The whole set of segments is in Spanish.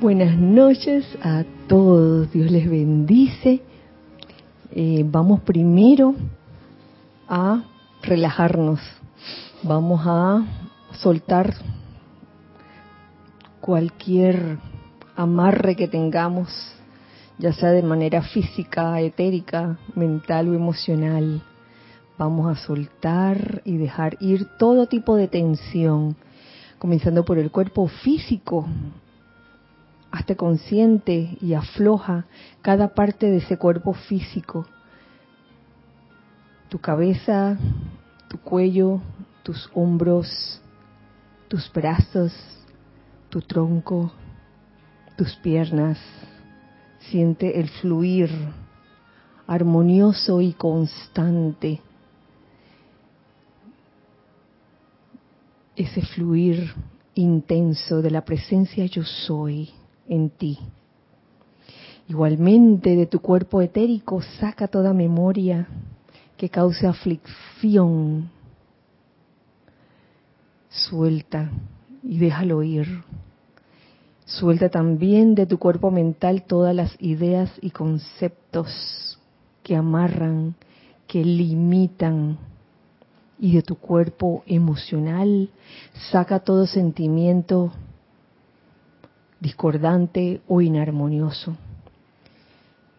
Buenas noches a todos, Dios les bendice. Eh, vamos primero a relajarnos, vamos a soltar cualquier amarre que tengamos, ya sea de manera física, etérica, mental o emocional. Vamos a soltar y dejar ir todo tipo de tensión, comenzando por el cuerpo físico, hazte consciente y afloja cada parte de ese cuerpo físico. Tu cabeza, tu cuello, tus hombros, tus brazos, tu tronco, tus piernas. Siente el fluir armonioso y constante. Ese fluir intenso de la presencia yo soy en ti. Igualmente de tu cuerpo etérico saca toda memoria que cause aflicción. Suelta y déjalo ir. Suelta también de tu cuerpo mental todas las ideas y conceptos que amarran, que limitan. Y de tu cuerpo emocional saca todo sentimiento discordante o inarmonioso.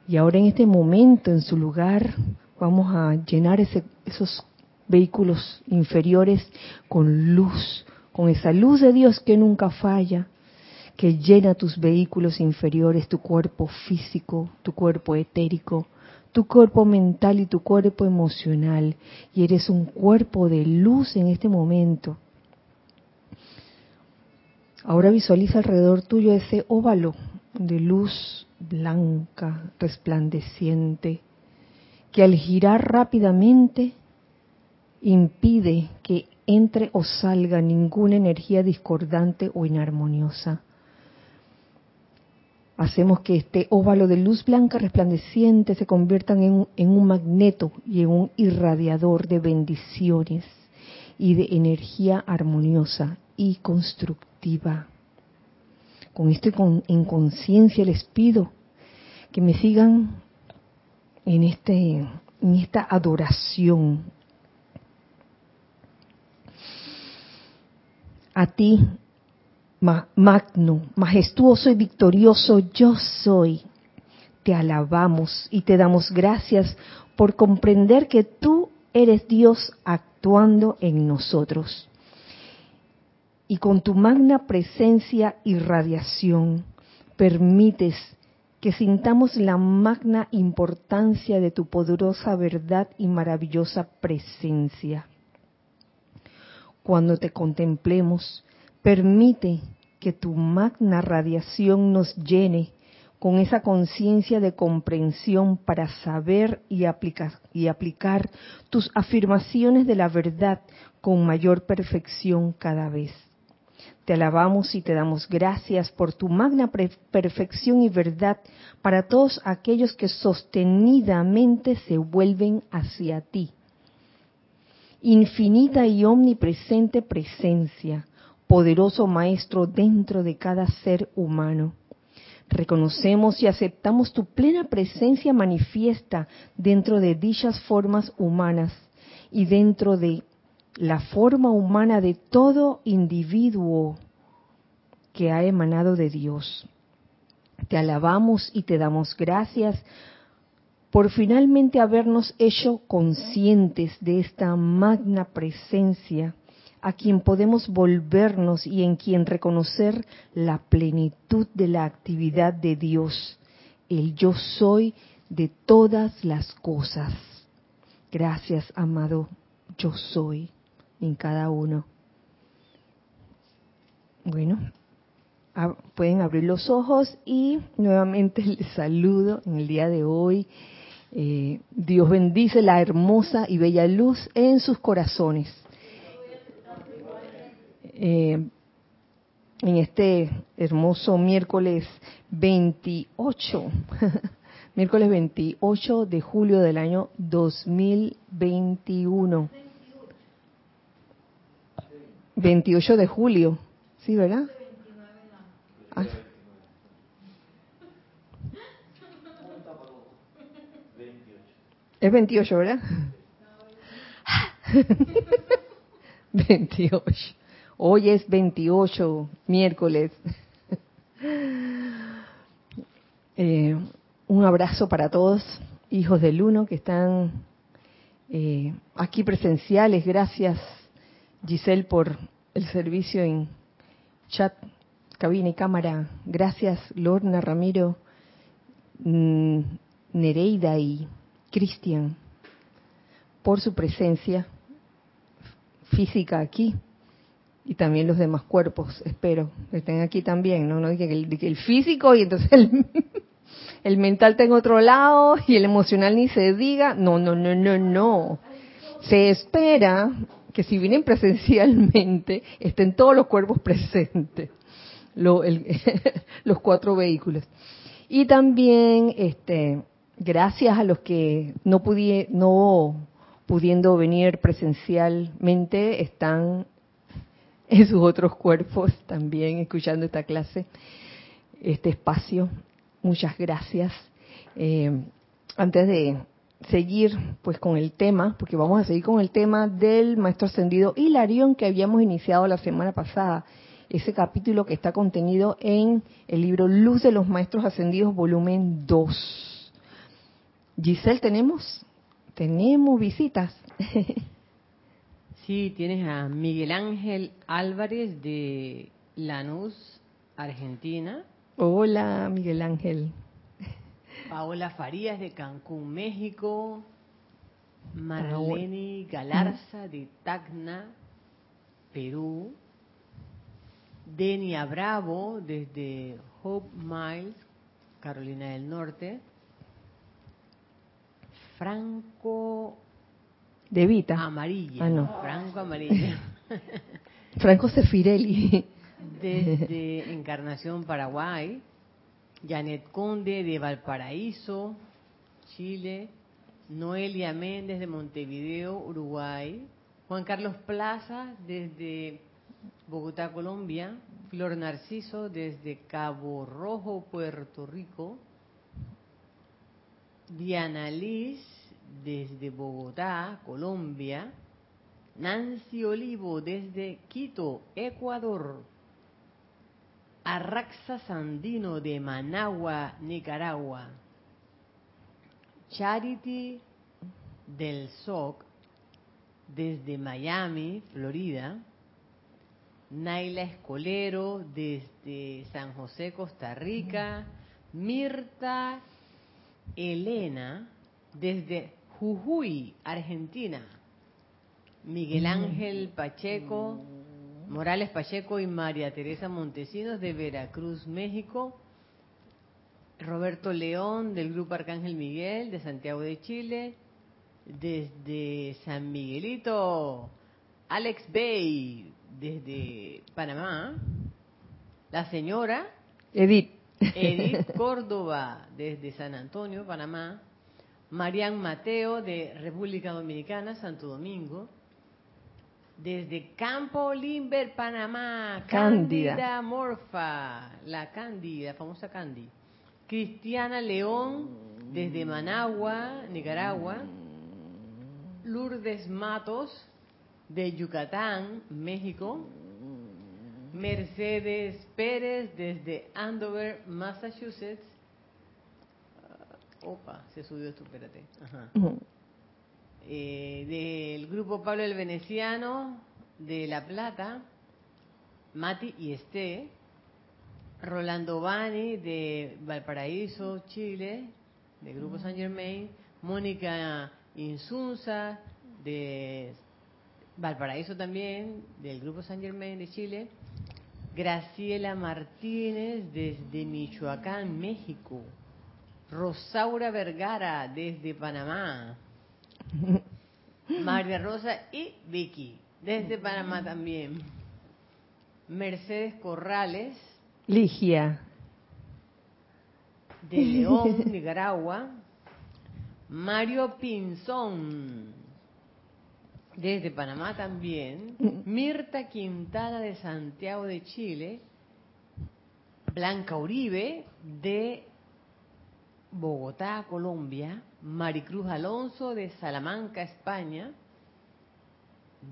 Y ahora en este momento, en su lugar, vamos a llenar esos vehículos inferiores con luz, con esa luz de Dios que nunca falla, que llena tus vehículos inferiores, tu cuerpo físico, tu cuerpo etérico, tu cuerpo mental y tu cuerpo emocional. Y eres un cuerpo de luz en este momento Ahora visualiza alrededor tuyo ese óvalo de luz blanca, resplandeciente, que al girar rápidamente impide que entre o salga ninguna energía discordante o inarmoniosa. Hacemos que este óvalo de luz blanca resplandeciente se convierta en en un magneto y en un irradiador de bendiciones y de energía armoniosa y constructiva con esto en conciencia les pido que me sigan en, este, en esta adoración. A ti, magno, majestuoso y victorioso yo soy. Te alabamos y te damos gracias por comprender que tú eres Dios actuando en nosotros y con tu magna presencia y radiación permites que sintamos la magna importancia de tu poderosa verdad y maravillosa presencia. Cuando te contemplemos, permite que tu magna radiación nos llene con esa conciencia de comprensión para saber y aplicar, y aplicar tus afirmaciones de la verdad con mayor perfección cada vez. Te alabamos y te damos gracias por tu magna perfección y verdad para todos aquellos que sostenidamente se vuelven hacia ti. Infinita y omnipresente presencia, poderoso Maestro dentro de cada ser humano. Reconocemos y aceptamos tu plena presencia manifiesta dentro de dichas formas humanas y dentro de la forma humana de todo individuo que ha emanado de Dios. Te alabamos y te damos gracias por finalmente habernos hecho conscientes de esta magna presencia a quien podemos volvernos y en quien reconocer la plenitud de la actividad de Dios, el yo soy de todas las cosas. Gracias, amado, yo soy en cada uno. Bueno, pueden abrir los ojos y nuevamente les saludo en el día de hoy. Eh, Dios bendice la hermosa y bella luz en sus corazones. Eh, en este hermoso miércoles 28, miércoles 28 de julio del año 2021. 28 de julio, ¿sí, verdad? Ah. Es 28, ¿verdad? 28. Hoy es 28, miércoles. Eh, un abrazo para todos, hijos del uno, que están eh, aquí presenciales. Gracias Giselle, por el servicio en chat, cabina y cámara. Gracias, Lorna, Ramiro, mm, Nereida y Cristian, por su presencia física aquí y también los demás cuerpos, espero que estén aquí también, no, no que el, el físico y entonces el, el mental está en otro lado y el emocional ni se diga, no, no, no, no, no. Se espera que si vienen presencialmente estén todos los cuerpos presentes, los cuatro vehículos. Y también, este, gracias a los que no, pudie, no pudiendo venir presencialmente, están en sus otros cuerpos también escuchando esta clase, este espacio. Muchas gracias. Eh, antes de seguir pues con el tema, porque vamos a seguir con el tema del maestro ascendido Hilarión que habíamos iniciado la semana pasada, ese capítulo que está contenido en el libro Luz de los Maestros Ascendidos, volumen 2. Giselle, ¿tenemos? Tenemos visitas. sí, tienes a Miguel Ángel Álvarez de Lanús, Argentina. Hola, Miguel Ángel. Paola Farías de Cancún, México. Marlene Galarza de Tacna, Perú. Denia Bravo desde Hope Miles, Carolina del Norte. Franco de Vita. Amarilla. Ah, no. Franco Amarilla. Franco Sefirelli. Desde Encarnación, Paraguay. Janet Conde de Valparaíso, Chile. Noelia Méndez de Montevideo, Uruguay. Juan Carlos Plaza desde Bogotá, Colombia. Flor Narciso desde Cabo Rojo, Puerto Rico. Diana Liz desde Bogotá, Colombia. Nancy Olivo desde Quito, Ecuador. Arraxa Sandino de Managua, Nicaragua. Charity del SOC desde Miami, Florida. Naila Escolero desde San José, Costa Rica. Mirta Elena desde Jujuy, Argentina. Miguel Ángel Pacheco, Morales Pacheco y María Teresa Montesinos de Veracruz, México. Roberto León del Grupo Arcángel Miguel de Santiago de Chile. Desde San Miguelito, Alex Bay desde Panamá. La señora Edith. Edith Córdoba desde San Antonio, Panamá. Marian Mateo de República Dominicana, Santo Domingo. Desde Campo Limber, Panamá, Cándida. Cándida Morfa, la Cándida, famosa Candy. Cristiana León, desde Managua, Nicaragua. Lourdes Matos, de Yucatán, México. Mercedes Pérez, desde Andover, Massachusetts. Ah, opa, se subió esto, espérate. Ajá. Eh, del grupo Pablo el Veneciano de La Plata, Mati y Esté, Rolando Bani de Valparaíso, Chile, del grupo San Germain, Mónica Insunza de Valparaíso también, del grupo San Germain de Chile, Graciela Martínez desde Michoacán, México, Rosaura Vergara desde Panamá, María Rosa y Vicky, desde Panamá también. Mercedes Corrales, Ligia. de León, Nicaragua. Mario Pinzón, desde Panamá también. Mirta Quintana de Santiago de Chile. Blanca Uribe de Bogotá, Colombia. Maricruz Alonso de Salamanca, España.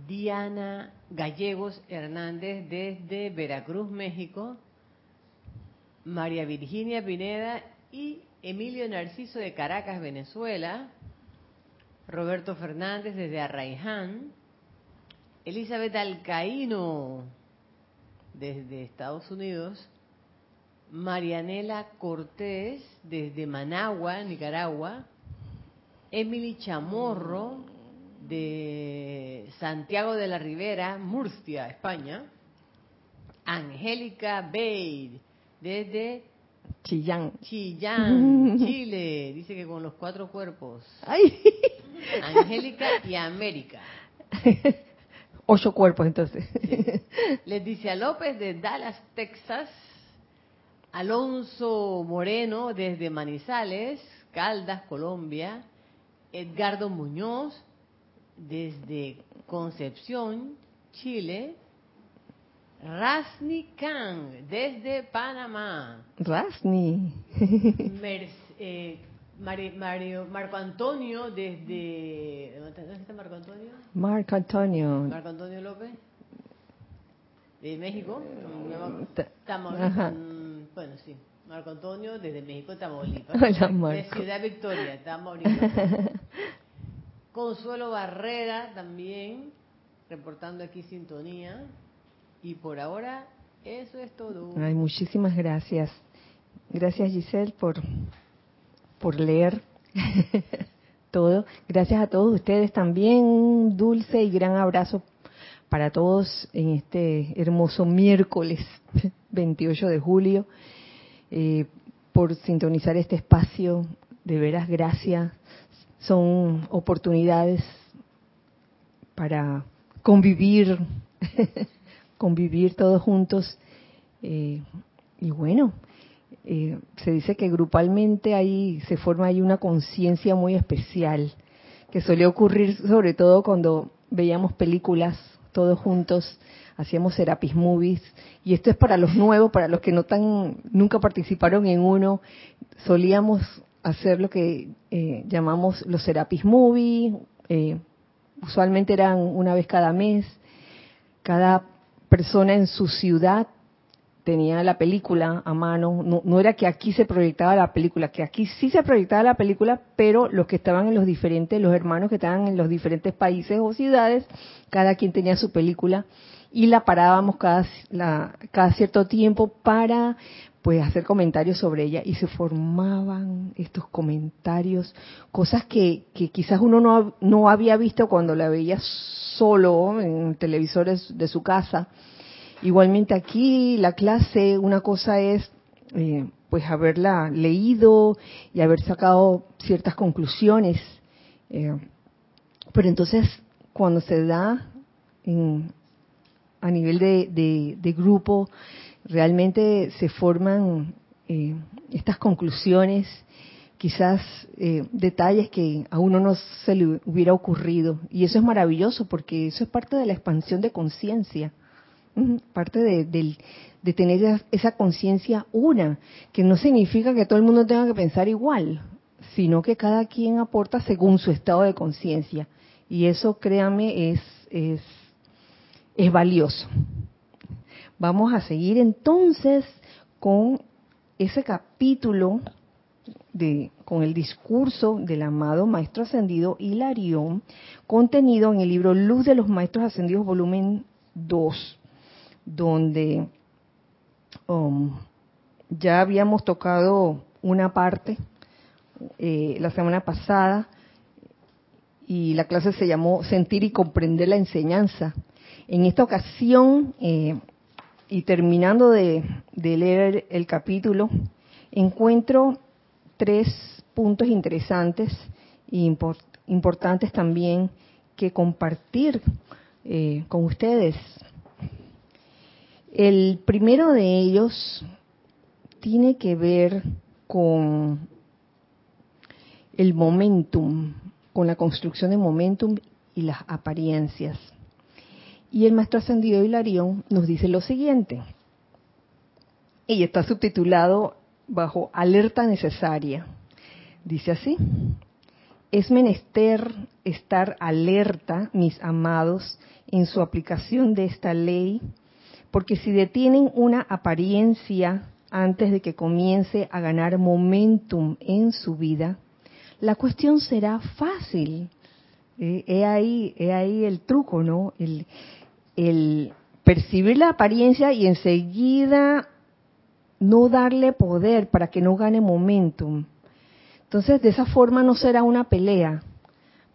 Diana Gallegos Hernández desde Veracruz, México. María Virginia Pineda y Emilio Narciso de Caracas, Venezuela. Roberto Fernández desde Arraiján. Elizabeth Alcaíno desde Estados Unidos. Marianela Cortés desde Managua, Nicaragua. Emily Chamorro de Santiago de la Ribera, Murcia, España. Angélica Bade desde Chillán. Chillán, Chile. Dice que con los cuatro cuerpos. Ay. Angélica y América. Ocho cuerpos entonces. Sí. Leticia López de Dallas, Texas. Alonso Moreno desde Manizales, Caldas, Colombia. Edgardo Muñoz desde Concepción, Chile. Rasni Kang desde Panamá. Rasni. Eh, Mari, Mario, Marco Antonio desde... ¿Dónde está Marco Antonio? Marco Antonio. Marco Antonio López. De México. Ta- Tamaulipas. Bueno, sí. Marco Antonio desde México, Tamaulipas. Hola, De. Ciudad Victoria, Tamaulipas. Consuelo Barrera también, reportando aquí sintonía. Y por ahora, eso es todo. Ay, muchísimas gracias. Gracias Giselle por, por leer todo. Gracias a todos ustedes también. Un dulce y gran abrazo para todos en este hermoso miércoles 28 de julio. eh, por sintonizar este espacio. De veras, gracias. Son oportunidades para convivir, convivir todos juntos. eh, y bueno, eh, se dice que grupalmente ahí se forma ahí una conciencia muy especial, que solía ocurrir sobre todo cuando veíamos películas todos juntos, hacíamos Serapis Movies, y esto es para los nuevos, para los que no tan, nunca participaron en uno, solíamos hacer lo que eh, llamamos los Serapis Movies, eh, usualmente eran una vez cada mes, cada persona en su ciudad tenía la película a mano, no, no era que aquí se proyectaba la película, que aquí sí se proyectaba la película, pero los que estaban en los diferentes, los hermanos que estaban en los diferentes países o ciudades, cada quien tenía su película y la parábamos cada, cada cierto tiempo para pues hacer comentarios sobre ella y se formaban estos comentarios, cosas que, que quizás uno no, no había visto cuando la veía solo en televisores de su casa. Igualmente aquí la clase, una cosa es eh, pues haberla leído y haber sacado ciertas conclusiones, eh, pero entonces cuando se da en- a nivel de, de- grupo, realmente se forman eh, estas conclusiones, quizás eh, detalles que a uno no se le hubiera ocurrido. Y eso es maravilloso porque eso es parte de la expansión de conciencia, parte de, de tener esa- esa conciencia una, que no significa que todo el mundo tenga que pensar igual, sino que cada quien aporta según su estado de conciencia. Y eso, créame, es, es, es valioso. Vamos a seguir entonces con ese capítulo de, con el discurso del amado Maestro Ascendido Hilarión, contenido en el libro Luz de los Maestros Ascendidos, volumen 2, donde um, ya habíamos tocado una parte eh, la semana pasada y la clase se llamó Sentir y comprender la enseñanza. En esta ocasión, eh, y terminando de, leer el capítulo, encuentro tres puntos interesantes e impor- importantes también que compartir eh, con ustedes. El primero de ellos tiene que ver con el momentum, con la construcción de momentum y las apariencias. Y el maestro ascendido Hilarión nos dice lo siguiente, y está subtitulado bajo alerta necesaria. Dice así, es menester estar alerta, mis amados, en su aplicación de esta ley, porque si detienen una apariencia antes de que comience a ganar momentum en su vida, la cuestión será fácil. Eh, he, ahí, ahí el truco, ¿no? El, el percibir la apariencia y enseguida no darle poder para que no gane momentum. Entonces, de esa forma no será una pelea.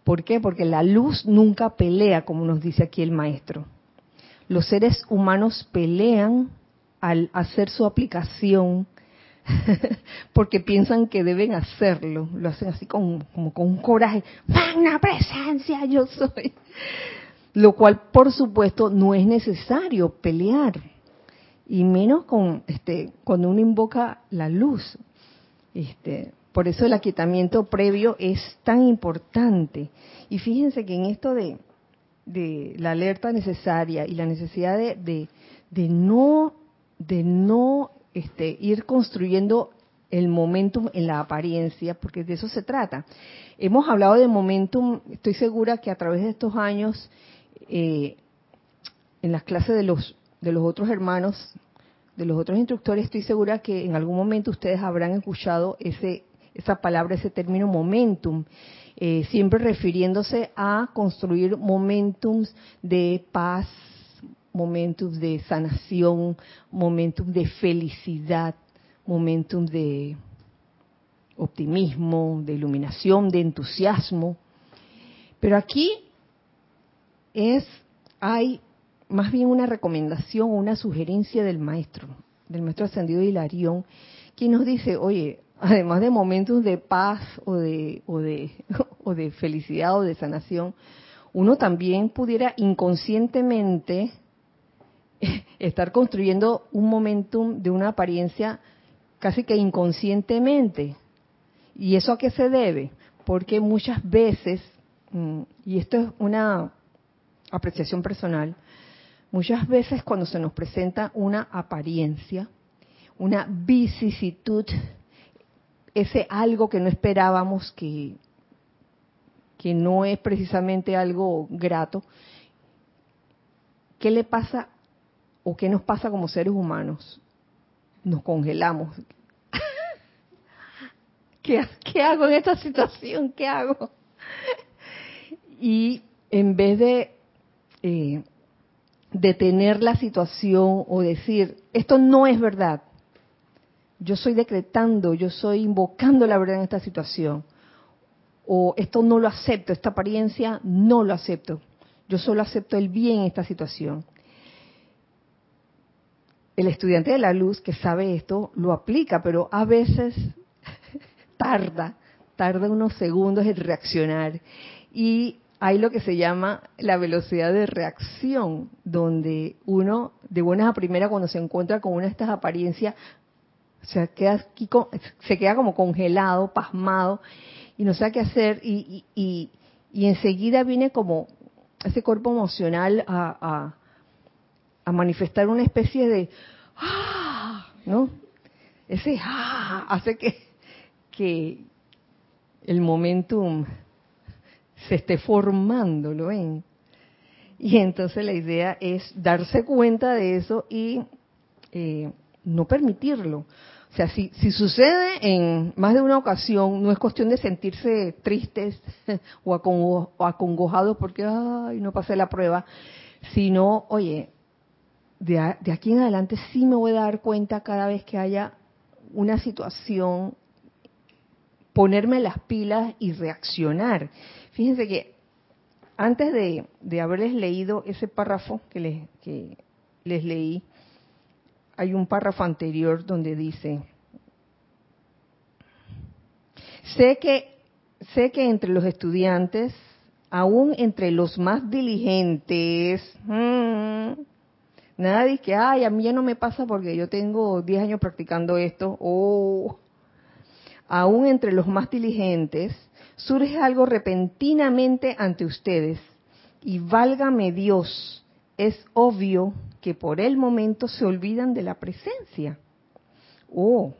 ¿Por qué? Porque la luz nunca pelea, como nos dice aquí el maestro. Los seres humanos pelean al hacer su aplicación porque piensan que deben hacerlo. Lo hacen así con, como con un coraje. ¡Magna presencia yo soy! Lo cual, por supuesto, no es necesario pelear. Y menos con este, cuando uno invoca la luz. Este, por eso el aquietamiento previo es tan importante. Y fíjense que en esto de, de la alerta necesaria y la necesidad de, de, no, de no este, ir construyendo el momentum en la apariencia, porque de eso se trata. Hemos hablado de momentum, estoy segura que a través de estos años, eh, en las clases de los, de los otros hermanos, de los otros instructores, estoy segura que en algún momento ustedes habrán escuchado ese esa palabra, ese término momentum, eh, siempre refiriéndose a construir momentums de paz, momentum de sanación, momentum de felicidad, momentum de optimismo, de iluminación, de entusiasmo. Pero aquí es, hay más bien una recomendación, una sugerencia del maestro, del maestro ascendido Hilarión, quien nos dice, oye, además de momentos de paz o de, o de, o de felicidad o de sanación, uno también pudiera inconscientemente estar construyendo un momentum de una apariencia casi que inconscientemente. ¿Y eso a qué se debe? Porque muchas veces, mm, y esto es una apreciación personal, muchas veces cuando se nos presenta una apariencia, una vicisitud, ese algo que no esperábamos, que, que no es precisamente algo grato, ¿qué le pasa o qué nos pasa como seres humanos? Nos congelamos. ¿Qué, ¿Qué, hago en esta situación? ¿Qué hago? Y en vez de eh, detener la situación o decir, esto no es verdad, yo soy decretando, yo soy invocando la verdad en esta situación, o esto no lo acepto, esta apariencia no lo acepto, yo solo acepto el bien en esta situación. El estudiante de la luz que sabe esto lo aplica, pero a veces tarda, tarda unos segundos en reaccionar. Y hay lo que se llama la velocidad de reacción, donde uno, de buenas a primeras, cuando se encuentra con una de estas apariencias, se queda, se queda como congelado, pasmado, y no sabe qué hacer, y, y, enseguida viene como ese cuerpo emocional a a manifestar una especie de ¡ah! ¿no? Ese ¡ah! hace que, que el momentum se esté formando, ¿lo ven? Y entonces la idea es darse cuenta de eso y eh, no permitirlo. O sea, si, si sucede en más de una ocasión, no es cuestión de sentirse tristes o, acongojados porque ay, no pasé la prueba, sino, oye, de, aquí en adelante sí me voy a dar cuenta cada vez que haya una situación, ponerme las pilas y reaccionar. Fíjense que antes de, haberles leído ese párrafo que les leí, hay un párrafo anterior donde dice, sé que, sé que entre los estudiantes, aún entre los más diligentes, mm, Nada que, ay, a mí ya no me pasa porque yo tengo 10 años practicando esto. O aún entre los más diligentes, surge algo repentinamente ante ustedes. Y válgame Dios, es obvio que por el momento se olvidan de la presencia. Oh,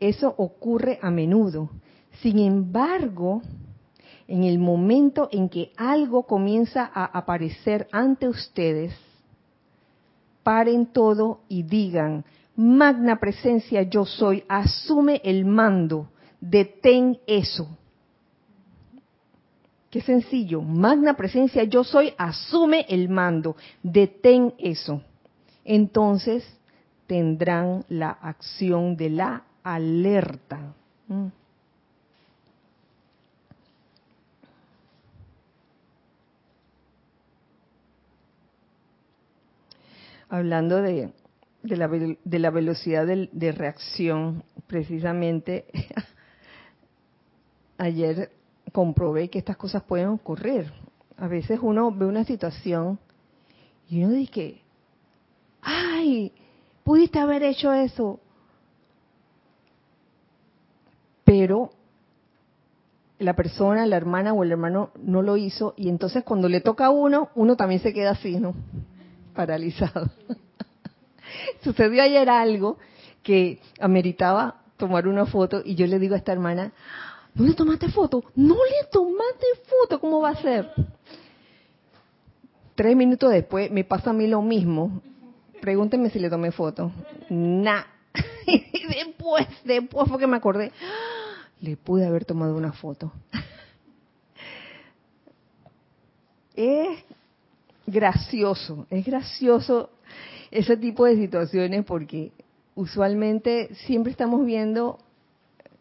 eso ocurre a menudo. Sin embargo, en el momento en que algo comienza a aparecer ante ustedes, paren todo y digan, magna presencia yo soy, asume el mando, detén eso. Qué sencillo, magna presencia yo soy, asume el mando, detén eso. Entonces tendrán la acción de la alerta. Mm. Hablando de, de, la, de la, velocidad de, de reacción, precisamente ayer comprobé que estas cosas pueden ocurrir. A veces uno ve una situación y uno dice, ay, pudiste haber hecho eso. Pero la persona, la hermana o el hermano no lo hizo y entonces cuando le toca a uno, uno también se queda así, ¿no? Paralizado. Sucedió ayer algo que ameritaba tomar una foto y yo le digo a esta hermana, ¿no le tomaste foto? No le tomaste foto, ¿cómo va a ser? Tres minutos después me pasa a mí lo mismo. Pregúntenme si le tomé foto. Nah. Y después, después fue que me acordé, le pude haber tomado una foto. Es gracioso, es gracioso ese tipo de situaciones porque usualmente siempre estamos viendo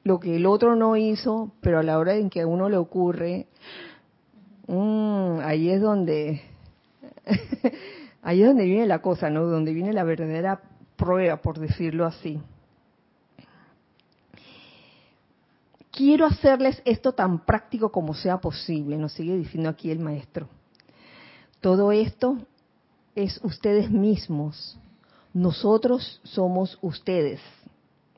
lo que el otro no hizo, pero a la hora en que a uno le ocurre, mmm, ahí es donde ahí es donde viene la cosa, ¿no? Donde viene la verdadera prueba, por decirlo así. Quiero hacerles esto tan práctico como sea posible, nos sigue diciendo aquí el maestro. Todo esto es ustedes mismos. Nosotros somos ustedes.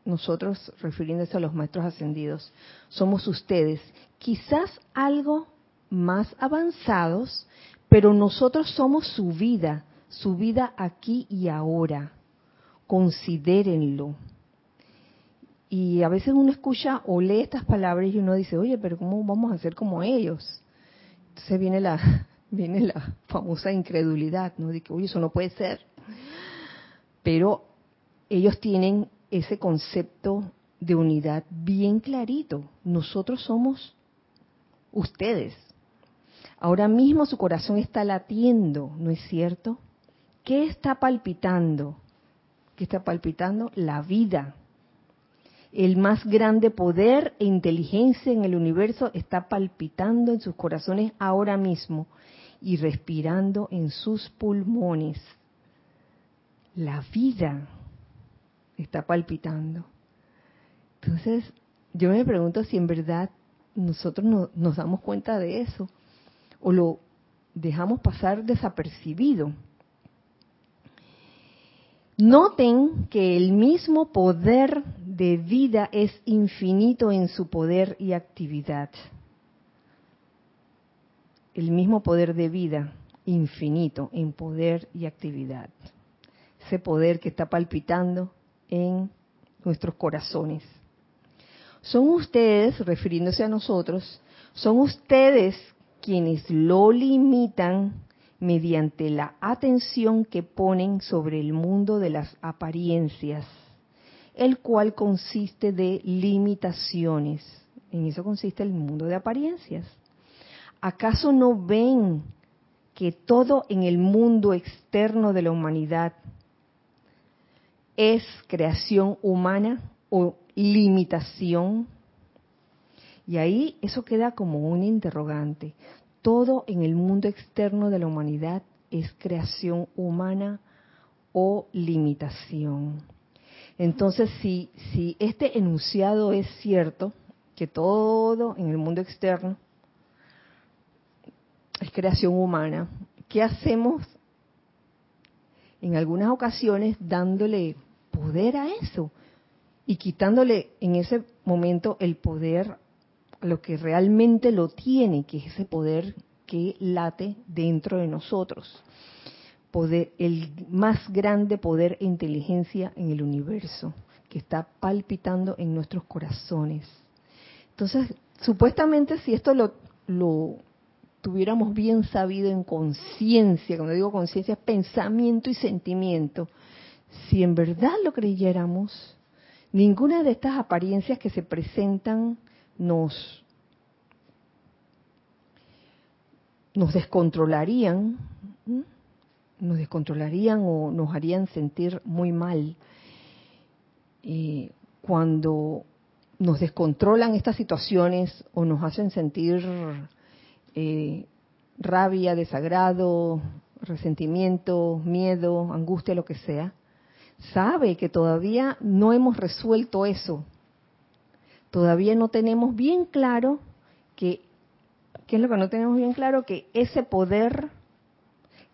Nosotros, refiriéndose a los maestros ascendidos, somos ustedes. Quizás algo más avanzados, pero nosotros somos su vida, su vida aquí y ahora. Considérenlo. Y a veces uno escucha o lee estas palabras y uno dice, oye, pero ¿cómo vamos a ser como ellos? Entonces viene la, viene la famosa incredulidad, ¿no? De que, oye, eso no puede ser. Pero ellos tienen ese concepto de unidad bien clarito. Nosotros somos ustedes. Ahora mismo su corazón está latiendo, ¿no es cierto? ¿Qué está palpitando? ¿Qué está palpitando? La vida el más grande poder e inteligencia en el universo está palpitando en sus corazones ahora mismo y respirando en sus pulmones. La vida está palpitando. Entonces, yo me pregunto si en verdad nosotros no, nos damos cuenta de eso o lo dejamos pasar desapercibido. Noten que el mismo poder de vida es infinito en su poder y actividad. El mismo poder de vida, infinito en poder y actividad. Ese poder que está palpitando en nuestros corazones. Son ustedes, refiriéndose a nosotros, son ustedes quienes lo limitan mediante la atención que ponen sobre el mundo de las apariencias, el cual consiste de limitaciones. En eso consiste el mundo de apariencias. ¿Acaso no ven que todo en el mundo externo de la humanidad es creación humana o limitación? Y ahí eso queda como un interrogante todo en el mundo externo de la humanidad es creación humana o limitación. Entonces, si, este enunciado es cierto, que todo en el mundo externo es creación humana, ¿qué hacemos en algunas ocasiones dándole poder a eso y quitándole en ese momento el poder lo que realmente lo tiene, que es ese poder que late dentro de nosotros. El más grande poder e inteligencia en el universo, que está palpitando en nuestros corazones. Entonces, supuestamente si esto lo, lo tuviéramos bien sabido en conciencia, cuando digo conciencia es pensamiento y sentimiento, si en verdad lo creyéramos, ninguna de estas apariencias que se presentan nos, nos descontrolarían, nos descontrolarían o nos harían sentir muy mal. cuando nos descontrolan estas situaciones o nos hacen sentir eh, rabia, desagrado, resentimiento, miedo, angustia, lo que sea, sabe que todavía no hemos resuelto eso. Todavía no tenemos bien claro que, ¿qué es lo que no tenemos bien claro? Que ese poder,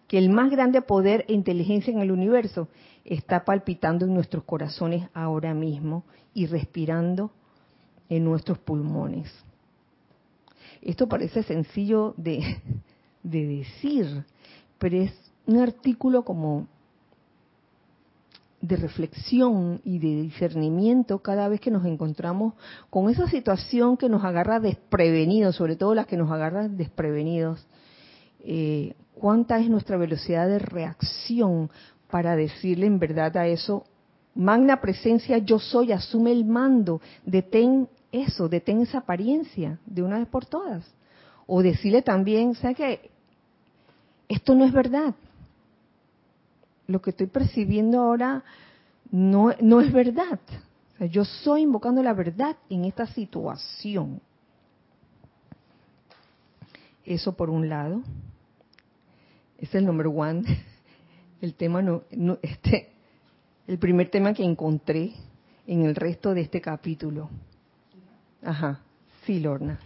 que el más grande poder e inteligencia en el universo está palpitando en nuestros corazones ahora mismo y respirando en nuestros pulmones. Esto parece sencillo de, de decir, pero es un artículo como de reflexión y de discernimiento cada vez que nos encontramos con esa situación que nos agarra desprevenidos, sobre todo las que nos agarran desprevenidos. Eh, ¿Cuánta es nuestra velocidad de reacción para decirle en verdad a eso, magna presencia, yo soy, asume el mando, detén eso, detén esa apariencia de una vez por todas? O decirle también, ¿sabe qué? Esto no es verdad lo que estoy percibiendo ahora no, no es verdad. yo soy invocando la verdad en esta situación. Eso por un lado. Es el número one. El tema no, este, el primer tema que encontré en el resto de este capítulo. Ajá. Sí, Lorna.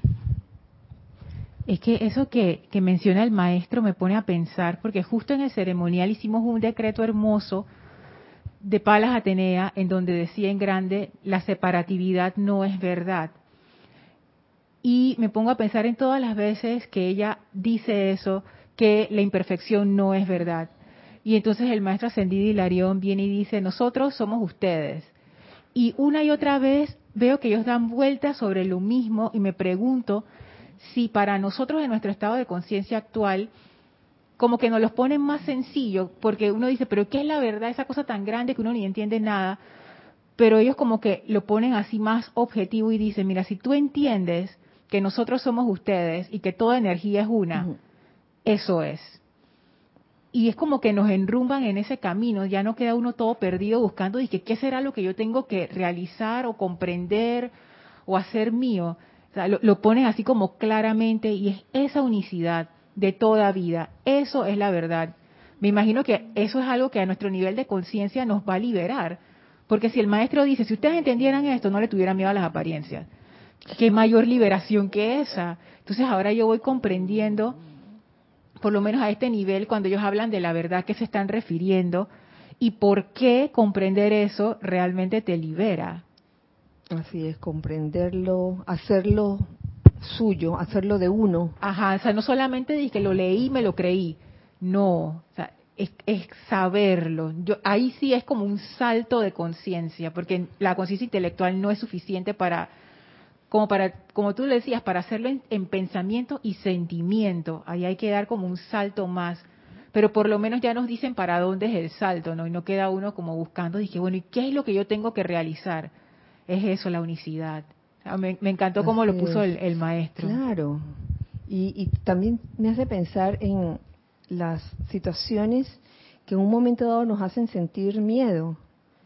Es que eso que, menciona el maestro me pone a pensar, porque justo en el ceremonial hicimos un decreto hermoso de Palas Atenea, en donde decía en grande, la separatividad no es verdad. Y me pongo a pensar en todas las veces que ella dice eso, que la imperfección no es verdad. Y entonces el maestro ascendido Hilarión viene y dice, nosotros somos ustedes. Y una y otra vez veo que ellos dan vueltas sobre lo mismo y me pregunto si para nosotros en nuestro estado de conciencia actual, como que nos los ponen más sencillo, porque uno dice, pero ¿qué es la verdad? Esa cosa tan grande que uno ni entiende nada, pero ellos como que lo ponen así más objetivo y dicen, mira, si tú entiendes que nosotros somos ustedes y que toda energía es una, eso es. Y es como que nos enrumban en ese camino, ya no queda uno todo perdido buscando, y que qué será lo que yo tengo que realizar o comprender o hacer mío, lo, lo ponen así como claramente y es esa unicidad de toda vida. Eso es la verdad. Me imagino que eso es algo que a nuestro nivel de conciencia nos va a liberar. Porque si el maestro dice, si ustedes entendieran esto, no le tuvieran miedo a las apariencias. ¿Qué mayor liberación que esa? Entonces ahora yo voy comprendiendo, por lo menos a este nivel, cuando ellos hablan de la verdad que se están refiriendo y por qué comprender eso realmente te libera. Así es, comprenderlo, hacerlo suyo, hacerlo de uno. Ajá, o sea, no solamente dije que lo leí me lo creí, no, o sea, es, saberlo. Yo, ahí sí es como un salto de conciencia, porque la conciencia intelectual no es suficiente para, como para, como tú decías, para hacerlo en, pensamiento y sentimiento. Ahí hay que dar como un salto más. Pero por lo menos ya nos dicen para dónde es el salto, ¿no? Y no queda uno como buscando, dije, bueno, ¿y qué es lo que yo tengo que realizar? Es eso, la unicidad. Me, encantó cómo lo puso el, maestro. Claro. Y, también me hace pensar en las situaciones que en un momento dado nos hacen sentir miedo.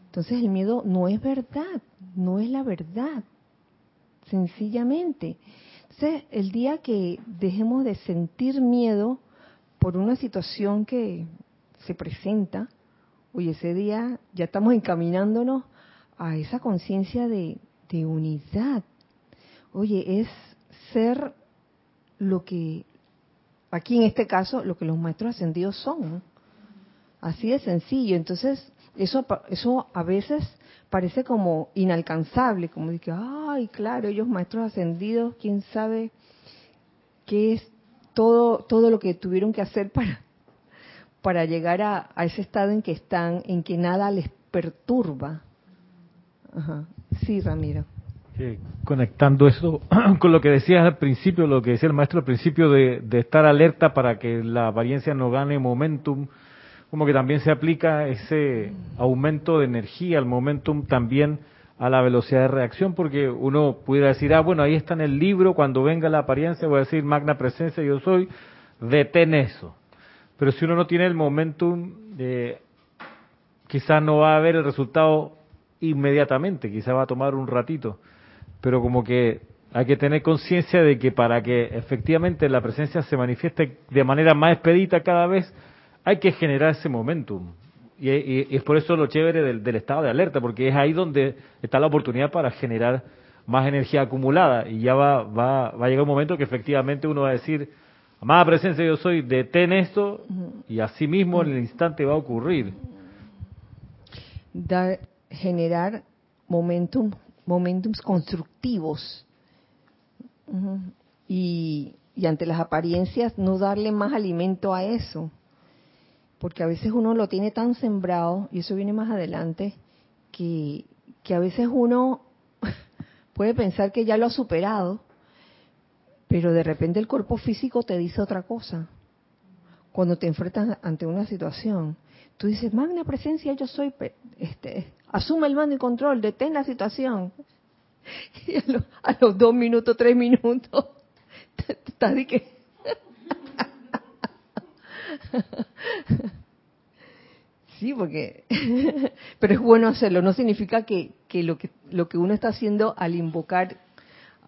Entonces el miedo no es verdad, no es la verdad, sencillamente. Entonces el día que dejemos de sentir miedo por una situación que se presenta, hoy ese día ya estamos encaminándonos a esa conciencia de, unidad. Oye, es ser lo que, aquí en este caso, lo que los maestros ascendidos son. Así de sencillo. Entonces, eso, eso a veces parece como inalcanzable, como de que, ay, claro, ellos maestros ascendidos, quién sabe qué es todo, todo lo que tuvieron que hacer para, para llegar a, a ese estado en que están, en que nada les perturba. Ajá. Sí, Ramiro. conectando eso con lo que decías al principio, lo que decía el maestro al principio de, de, estar alerta para que la apariencia no gane momentum, como que también se aplica ese aumento de energía, el momentum también a la velocidad de reacción, porque uno pudiera decir, ah, bueno, ahí está en el libro, cuando venga la apariencia voy a decir, magna presencia, yo soy, detén eso. Pero si uno no tiene el momentum, eh, quizás no va a haber el resultado inmediatamente, quizás va a tomar un ratito, pero como que hay que tener conciencia de que para que efectivamente la presencia se manifieste de manera más expedita cada vez, hay que generar ese momentum. Y, es por eso lo chévere del, estado de alerta, porque es ahí donde está la oportunidad para generar más energía acumulada. Y ya va, va, va a llegar un momento que efectivamente uno va a decir, amada presencia yo soy, detén esto, y así mismo en el instante va a ocurrir. Dar, generar momentum, momentums constructivos. y, y ante las apariencias no darle más alimento a eso. Porque a veces uno lo tiene tan sembrado, y eso viene más adelante, que, que a veces uno puede pensar que ya lo ha superado, pero de repente el cuerpo físico te dice otra cosa. Cuando te enfrentas ante una situación, tú dices, magna presencia, yo soy, este, asume el mando y control, detén la situación. Y a, los dos minutos, tres minutos, estás de que... Sí, porque, pero es bueno hacerlo. No significa que, que lo que lo que uno está haciendo al invocar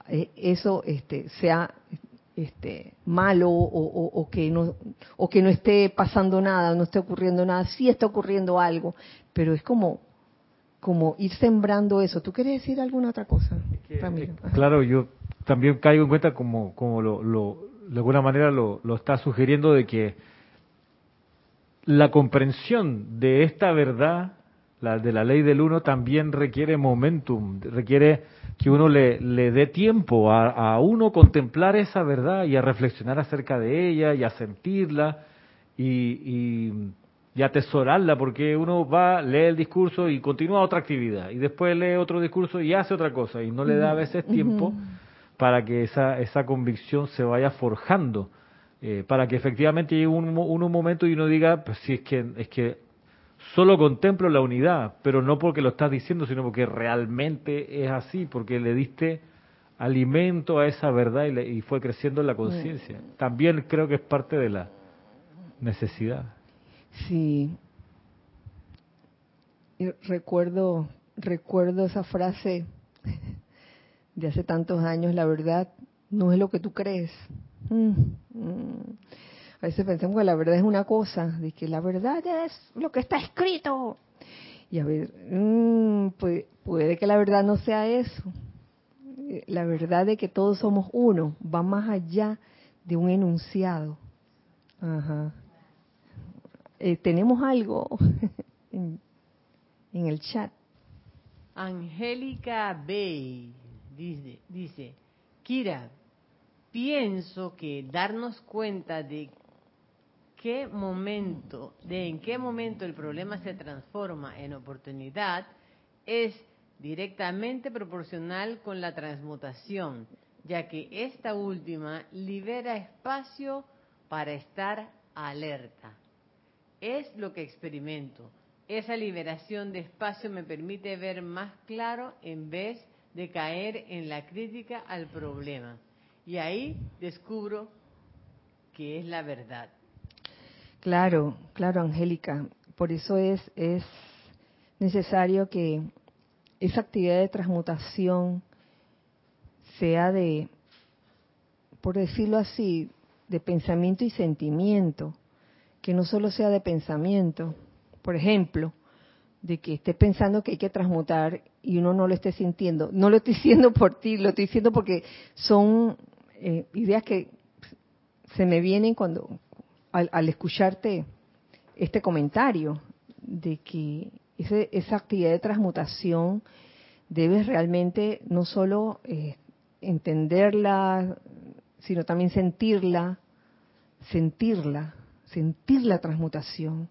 eh, eso este, sea este, malo o, que no o que no esté pasando nada, no esté ocurriendo nada. Sí está ocurriendo algo, pero es como como ir sembrando eso. ¿Tú quieres decir alguna otra cosa, Claro, yo también caigo en cuenta como, como lo, lo de alguna manera lo, lo está sugiriendo de que la comprensión de esta verdad, la de la ley del uno, también requiere momentum, requiere que uno le, le dé tiempo a, a, uno contemplar esa verdad y a reflexionar acerca de ella y a sentirla y, y y atesorarla, porque uno va, lee el discurso y continúa otra actividad, y después lee otro discurso y hace otra cosa, y no le da a veces tiempo para que esa, esa convicción se vaya forjando, eh, para que efectivamente llegue un, un, momento y uno diga, pues si es que, es que solo contemplo la unidad, pero no porque lo estás diciendo, sino porque realmente es así, porque le diste alimento a esa verdad y, le, y fue creciendo la conciencia. También creo que es parte de la necesidad. Sí. recuerdo, recuerdo esa frase de hace tantos años, la verdad no es lo que tú crees. Mm, mm. A veces pensamos que la verdad es una cosa, de que la verdad es lo que está escrito. Y a ver, mm, puede, puede que la verdad no sea eso. La verdad de que todos somos uno va más allá de un enunciado. Ajá. Eh, tenemos algo en, el chat. Angélica Bay dice, dice, Kira, pienso que darnos cuenta de qué momento, de en qué momento el problema se transforma en oportunidad es directamente proporcional con la transmutación, ya que esta última libera espacio para estar alerta es lo que experimento. Esa liberación de espacio me permite ver más claro en vez de caer en la crítica al problema. Y ahí descubro que es la verdad. Claro, claro, Angélica. Por eso es, es necesario que esa actividad de transmutación sea de, por decirlo así, de pensamiento y sentimiento que no solo sea de pensamiento, por ejemplo, de que esté pensando que hay que transmutar y uno no lo esté sintiendo. No lo estoy diciendo por ti, lo estoy diciendo porque son eh, ideas que se me vienen cuando al, escucharte este comentario de que esa actividad de transmutación debes realmente no solo eh, entenderla, sino también sentirla, sentirla, sentir la transmutación.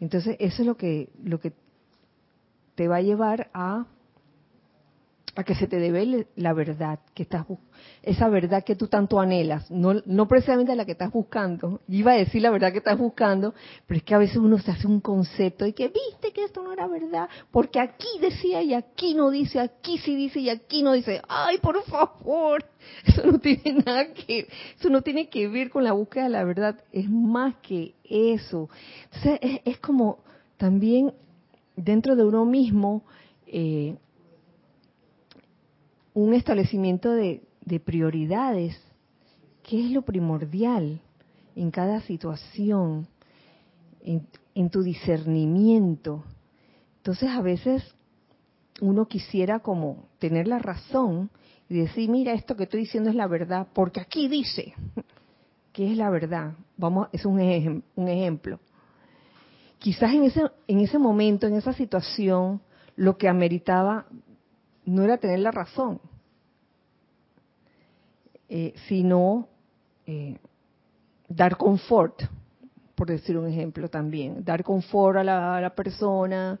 Entonces, eso es lo que, lo que te va a llevar a a que se te debe la verdad que estás esa verdad que tú tanto anhelas, no, no precisamente la que estás buscando. Iba a decir la verdad que estás buscando, pero es que a veces uno se hace un concepto de que viste que esto no era verdad, porque aquí decía y aquí no dice, aquí sí dice y aquí no dice. Ay, por favor, eso no tiene nada que, eso no tiene que ver con la búsqueda de la verdad, es más que eso. Entonces es, es como también dentro de uno mismo. Eh, un establecimiento de, prioridades. ¿Qué es lo primordial en cada situación? En, tu discernimiento. Entonces a veces uno quisiera como tener la razón y decir, mira, esto que estoy diciendo es la verdad, porque aquí dice que es la verdad. Vamos, es un, un ejemplo. Quizás en ese, en ese momento, en esa situación, lo que ameritaba no era tener la razón, eh, sino eh, dar confort, por decir un ejemplo también, dar confort a la, persona,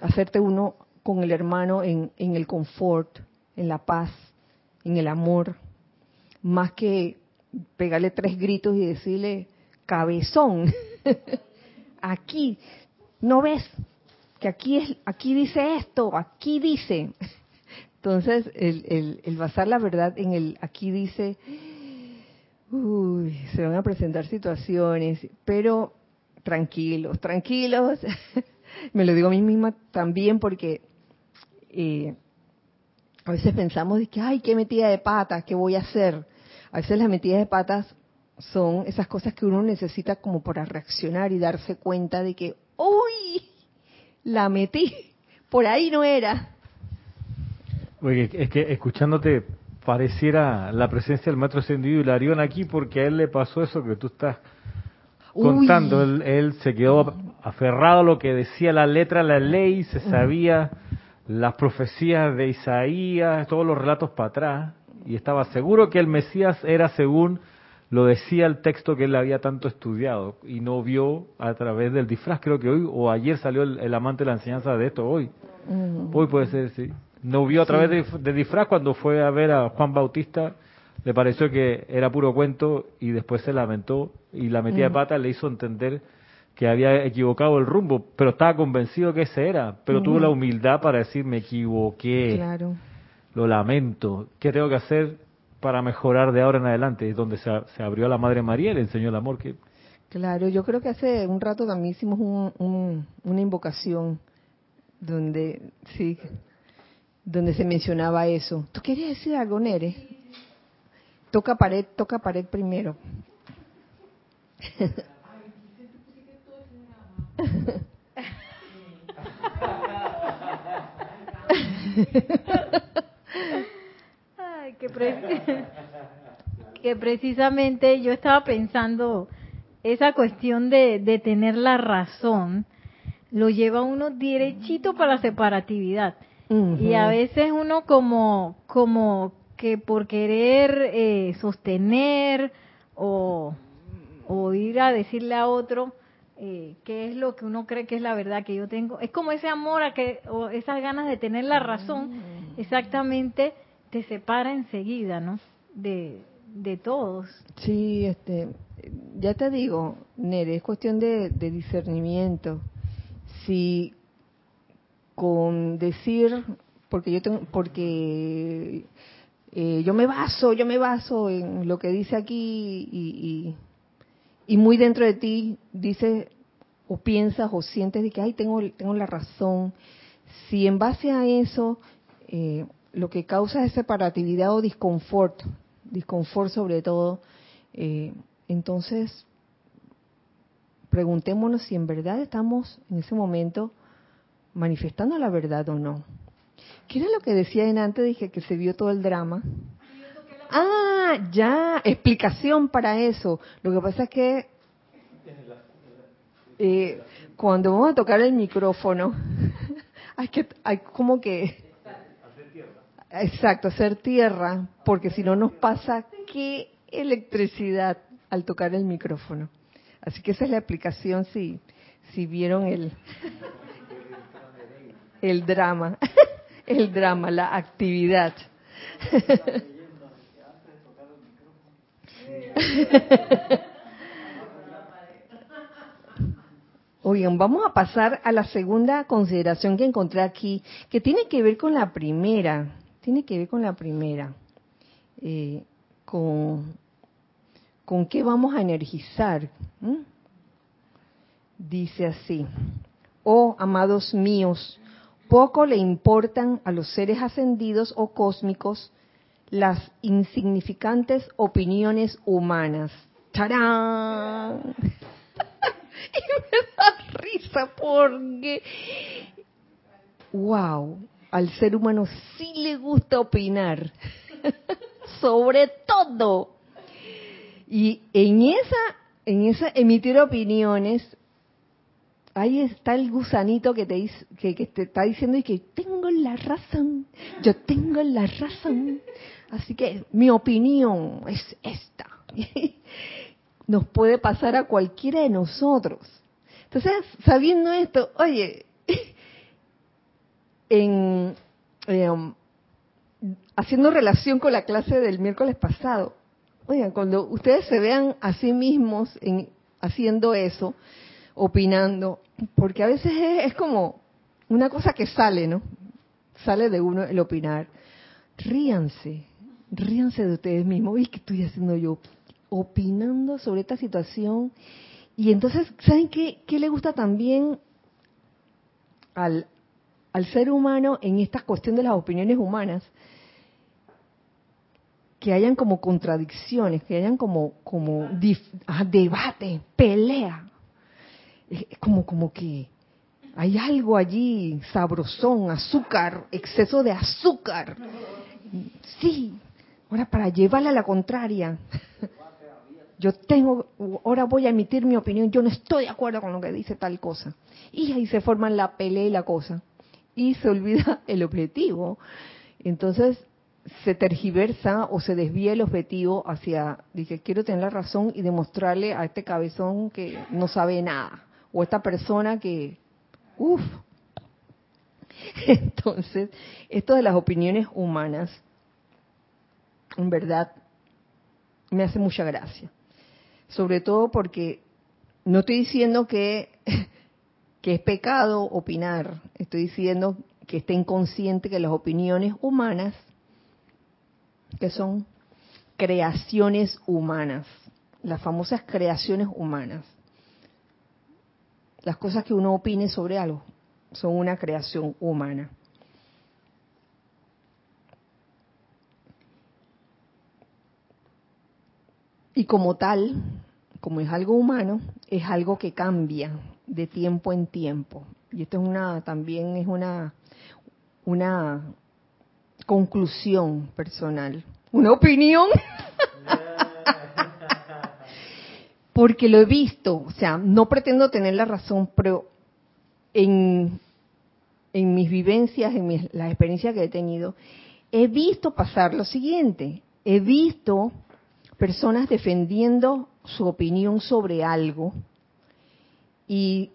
hacerte uno con el hermano en, en el confort, en la paz, en el amor, más que pegarle tres gritos y decirle, cabezón, aquí, ¿no ves? Que aquí, es, aquí dice esto, aquí dice. Entonces, el, el, basar la verdad en el, aquí dice, uy, se van a presentar situaciones, pero tranquilos, tranquilos. Me lo digo a mí misma también porque eh, a veces pensamos de que, ay, qué metida de patas, ¿qué voy a hacer? A veces las metidas de patas son esas cosas que uno necesita como para reaccionar y darse cuenta de que, uy, la metí, por ahí no era. Oye, es que escuchándote pareciera la presencia del maestro ascendido y Larión aquí porque a él le pasó eso que tú estás contando. Él, se quedó aferrado a lo que decía la letra la ley, se sabía las profecías de Isaías, todos los relatos para atrás y estaba seguro que el Mesías era según lo decía el texto que él había tanto estudiado y no vio a través del disfraz, creo que hoy o ayer salió el, amante de la enseñanza de esto, hoy. Hoy puede ser, sí. No vio a través de, disfraz cuando fue a ver a Juan Bautista, le pareció que era puro cuento y después se lamentó y la metida de mm. pata le hizo entender que había equivocado el rumbo, pero estaba convencido que ese era, pero tuvo la humildad para decir me equivoqué, claro. lo lamento, ¿qué tengo que hacer para mejorar de ahora en adelante? Es donde se, abrió a la Madre María y le enseñó el amor que... Claro, yo creo que hace un rato también hicimos una invocación donde sí donde se mencionaba eso. ¿Tú querías decir algo, Nere? Toca pared, toca pared primero. Que, que, precisamente yo estaba pensando esa cuestión de, de tener la razón lo lleva uno derechito para la separatividad. Y a veces uno como, como que por querer eh, sostener o, o, ir a decirle a otro eh, qué es lo que uno cree que es la verdad que yo tengo, es como ese amor a que, o esas ganas de tener la razón, mm. exactamente te separa enseguida, ¿no? De, de todos. Sí, este, ya te digo, Nere, es cuestión de, de discernimiento. Si con decir, porque yo tengo, porque eh, yo me baso, yo me baso en lo que dice aquí y, y, muy dentro de ti dice o piensas o sientes de que, ay, tengo, tengo la razón. Si en base a eso eh, lo que causa es separatividad o disconfort, disconfort sobre todo, eh, entonces preguntémonos si en verdad estamos en ese momento manifestando la verdad o no. ¿Qué era lo que decía en antes? Dije que se vio todo el drama. Ah, ya, explicación para eso. Lo que pasa es que eh, cuando vamos a tocar el micrófono, hay que, hay como que, exacto, hacer tierra, porque si no nos pasa qué electricidad al tocar el micrófono. Así que esa es la explicación si, si vieron el, el drama. el drama, la actividad. Oigan, vamos a pasar a la segunda consideración que encontré aquí, que tiene que ver con la primera, tiene que ver con la primera, eh, con, con qué vamos a energizar. Dice así, oh amados míos, poco le importan a los seres ascendidos o cósmicos las insignificantes opiniones humanas. ¡Tarán! y me da risa porque, wow, al ser humano sí le gusta opinar, sobre todo. Y en esa, en esa emitir opiniones, ahí está el gusanito que te, que, que te está diciendo y que tengo la razón, yo tengo la razón. Así que mi opinión es esta. Nos puede pasar a cualquiera de nosotros. Entonces, sabiendo esto, oye, en, em, haciendo relación con la clase del miércoles pasado, oigan, cuando ustedes se vean a sí mismos en, haciendo eso, opinando, porque a veces es, es como una cosa que sale, ¿no? Sale de uno el opinar. Ríanse, ríanse de ustedes mismos. ¿Y qué estoy haciendo yo? Opinando sobre esta situación. Y entonces, ¿saben qué, qué le gusta también al, al ser humano en esta cuestión de las opiniones humanas? Que hayan como contradicciones, que hayan como, como debate, pelea. Es como, como que hay algo allí, sabrosón, azúcar, exceso de azúcar. Sí, ahora para llevarla a la contraria. Yo tengo, ahora voy a emitir mi opinión, yo no estoy de acuerdo con lo que dice tal cosa. Y ahí se forman la pelea y la cosa. Y se olvida el objetivo. Entonces se tergiversa o se desvía el objetivo hacia, dije, quiero tener la razón y demostrarle a este cabezón que no sabe nada. O a esta persona que, uff. Entonces, esto de las opiniones humanas en verdad me hace mucha gracia. Sobre todo porque no estoy diciendo que, que es pecado opinar, estoy diciendo que estén conscientes que las opiniones humanas, que son creaciones humanas, las famosas creaciones humanas, las cosas que uno opine sobre algo, son una creación humana. Y como tal, como es algo humano, es algo que cambia de tiempo en tiempo. Y esto es una, también es una, una conclusión personal, una opinión. Porque lo he visto, o sea, no pretendo tener la razón, pero en, en mis vivencias, en mis, las experiencias que he tenido, he visto pasar lo siguiente. He visto personas defendiendo su opinión sobre algo y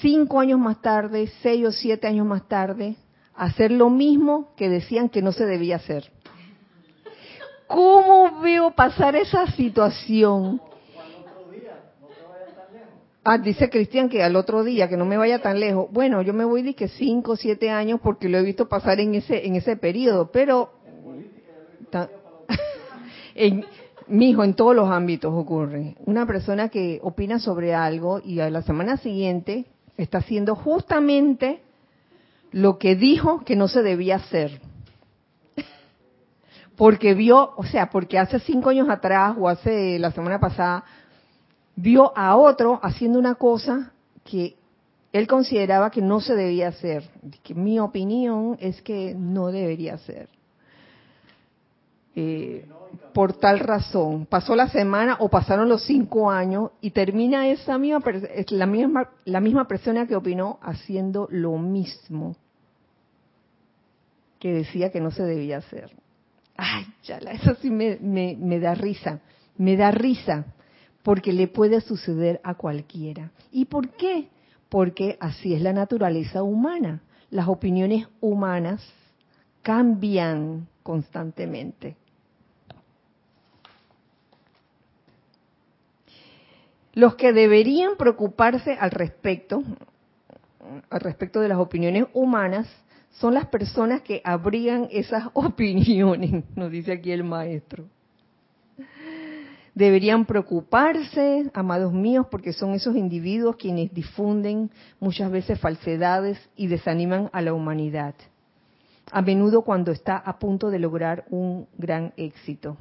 cinco años más tarde, seis o siete años más tarde, hacer lo mismo que decían que no se debía hacer. ¿Cómo veo pasar esa situación? Ah, dice Cristian que al otro día, que no me vaya tan lejos. Bueno, yo me voy de que cinco o siete años porque lo he visto pasar en ese en ese periodo, pero en, Mijo, en todos los ámbitos ocurre. Una persona que opina sobre algo y a la semana siguiente está haciendo justamente lo que dijo que no se debía hacer. Porque vio, o sea, porque hace cinco años atrás o hace la semana pasada, vio a otro haciendo una cosa que él consideraba que no se debía hacer. Que mi opinión es que no debería hacer. Eh, por tal razón. Pasó la semana o pasaron los cinco años y termina esa misma, la misma, la misma persona que opinó haciendo lo mismo que decía que no se debía hacer. Ay, chala, eso sí me, me, me da risa, me da risa, porque le puede suceder a cualquiera. ¿Y por qué? Porque así es la naturaleza humana. las opiniones humanas cambian constantemente. Los que deberían preocuparse al respecto, al respecto de las opiniones humanas, son las personas que abrigan esas opiniones, nos dice aquí el maestro. Deberían preocuparse, amados míos, porque son esos individuos quienes difunden muchas veces falsedades y desaniman a la humanidad, a menudo cuando está a punto de lograr un gran éxito.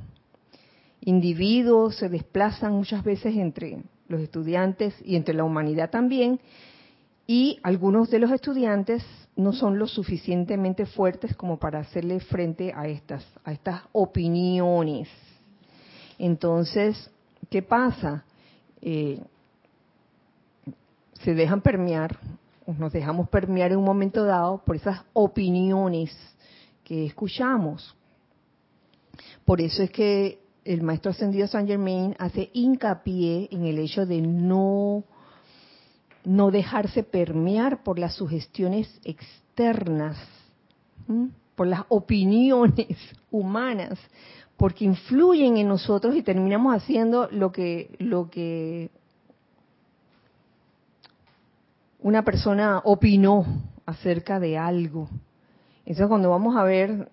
Individuos se desplazan muchas veces entre los estudiantes y entre la humanidad también, y algunos de los estudiantes no son lo suficientemente fuertes como para hacerle frente a estas, a estas opiniones. Entonces, ¿qué pasa? Eh, se dejan permear, nos dejamos permear en un momento dado por esas opiniones que escuchamos. Por eso es que el maestro ascendido Saint Germain hace hincapié en el hecho de no, no dejarse permear por las sugestiones externas, por las opiniones humanas, porque influyen en nosotros y terminamos haciendo lo que, lo que una persona opinó acerca de algo. Entonces cuando vamos a ver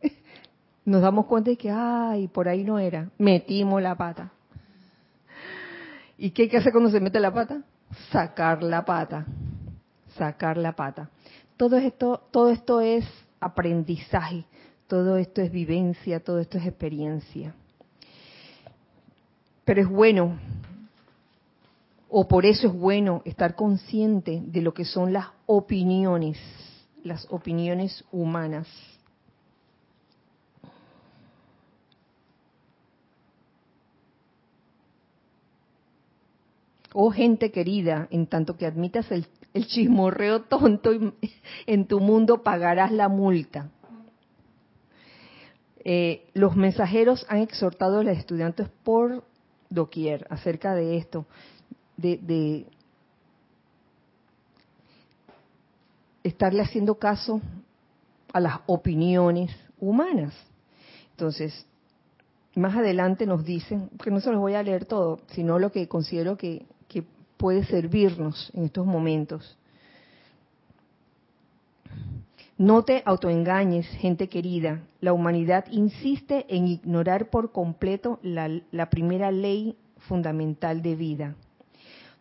nos damos cuenta de que, ay, por ahí no era, metimos la pata. ¿Y qué hay que hacer cuando se mete la pata? Sacar la pata, sacar la pata. Todo esto, todo esto es aprendizaje, todo esto es vivencia, todo esto es experiencia. Pero es bueno, o por eso es bueno estar consciente de lo que son las opiniones, las opiniones humanas oh gente querida, en tanto que admitas el, chismorreo tonto en tu mundo pagarás la multa. Eh, los mensajeros han exhortado a los estudiantes por doquier acerca de esto, de, estarle haciendo caso a las opiniones humanas. Entonces, más adelante nos dicen, que no se los voy a leer todo, sino lo que considero que puede servirnos en estos momentos. No te autoengañes, gente querida. La humanidad insiste en ignorar por completo la, la, primera ley fundamental de vida.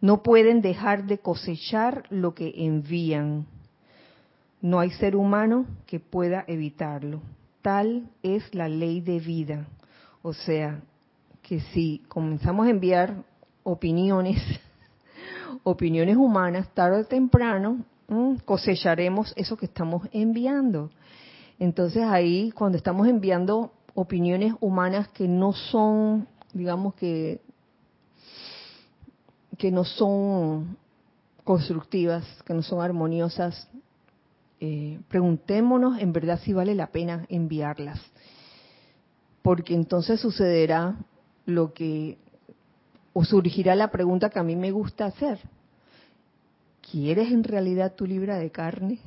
No pueden dejar de cosechar lo que envían. No hay ser humano que pueda evitarlo. Tal es la ley de vida. O sea, que si comenzamos a enviar opiniones opiniones humanas, tarde o temprano cosecharemos eso que estamos enviando. Entonces ahí, cuando estamos enviando opiniones humanas que no son, digamos que, que no son constructivas, que no son armoniosas, eh, preguntémonos en verdad si vale la pena enviarlas. Porque entonces sucederá lo que o surgirá la pregunta que a mí me gusta hacer. ¿Quieres en realidad tu libra de carne?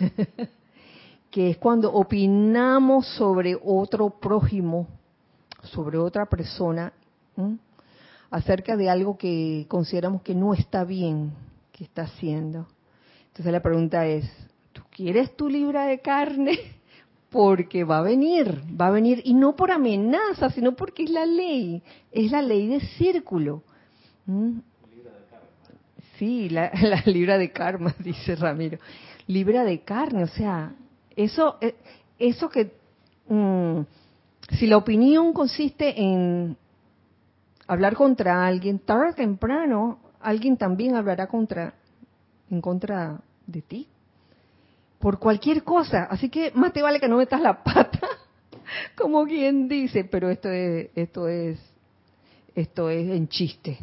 que es cuando opinamos sobre otro prójimo, sobre otra persona, acerca de algo que consideramos que no está bien que está haciendo. Entonces la pregunta es, ¿tú quieres tu libra de carne? porque va a venir, va a venir, y no por amenaza, sino porque es la ley, es la ley de círculo. ¿Mm? Sí, la, libra de karma, dice Ramiro. Libra de carne, o sea, eso, eh, eso que, mm, si la opinión consiste en hablar contra alguien, tarde o temprano, alguien también hablará contra, en contra de ti por cualquier cosa. Así que más te vale que no metas la pata, como quien dice, pero esto es, esto es, esto es en chiste,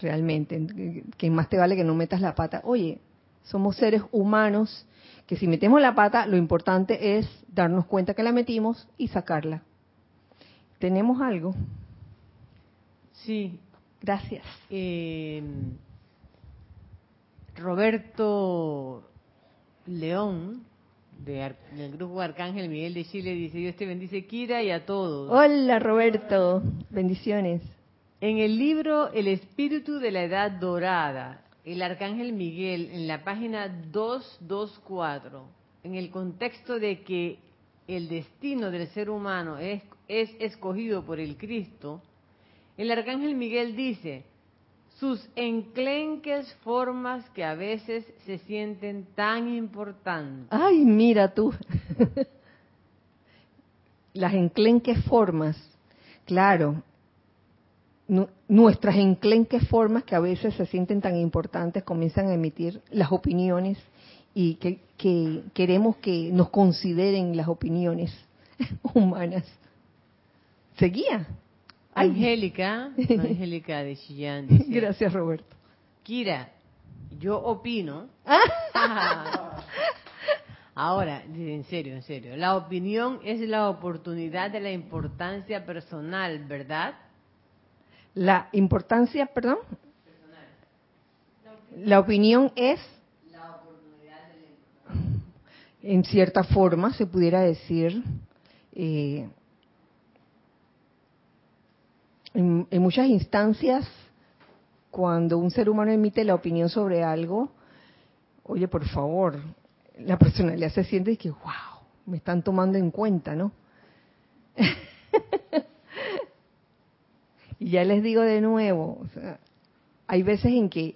realmente. Que más te vale que no metas la pata. Oye, somos seres humanos que si metemos la pata, lo importante es darnos cuenta que la metimos y sacarla. ¿Tenemos algo? Sí. Gracias. Eh, Roberto León, de del grupo Arcángel Miguel de Chile, dice, Dios te bendice, Kira, y a todos. Hola Roberto, bendiciones. En el libro El espíritu de la edad dorada, el arcángel Miguel, en la página 224, en el contexto de que el destino del ser humano es, es escogido por el Cristo, el arcángel Miguel dice, sus enclenques formas que a veces se sienten tan importantes. Ay, mira tú. Las enclenques formas, claro, nu- nuestras enclenques formas que a veces se sienten tan importantes comienzan a emitir las opiniones y que queremos que nos consideren las opiniones humanas. ¿Seguía? Angélica, Angélica de Chillán, dice, Gracias, Roberto. Kira, yo opino. Ahora, en serio, en serio. La opinión es la oportunidad de la importancia personal, ¿verdad? La importancia, perdón. La opinión es, en cierta forma, se pudiera decir, eh, en, muchas instancias, cuando un ser humano emite la opinión sobre algo, oye, por favor, la personalidad se siente y que, wow, me están tomando en cuenta, ¿no? Y ya les digo de nuevo, o sea, hay veces en que,